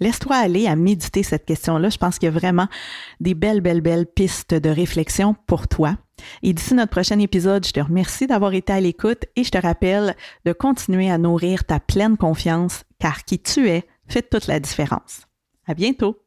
[SPEAKER 2] Laisse-toi aller à méditer cette question-là. Je pense qu'il y a vraiment des belles, belles, belles pistes de réflexion pour toi. Et d'ici notre prochain épisode, je te remercie d'avoir été à l'écoute et je te rappelle de continuer à nourrir ta pleine confiance car qui tu es fait toute la différence. À bientôt!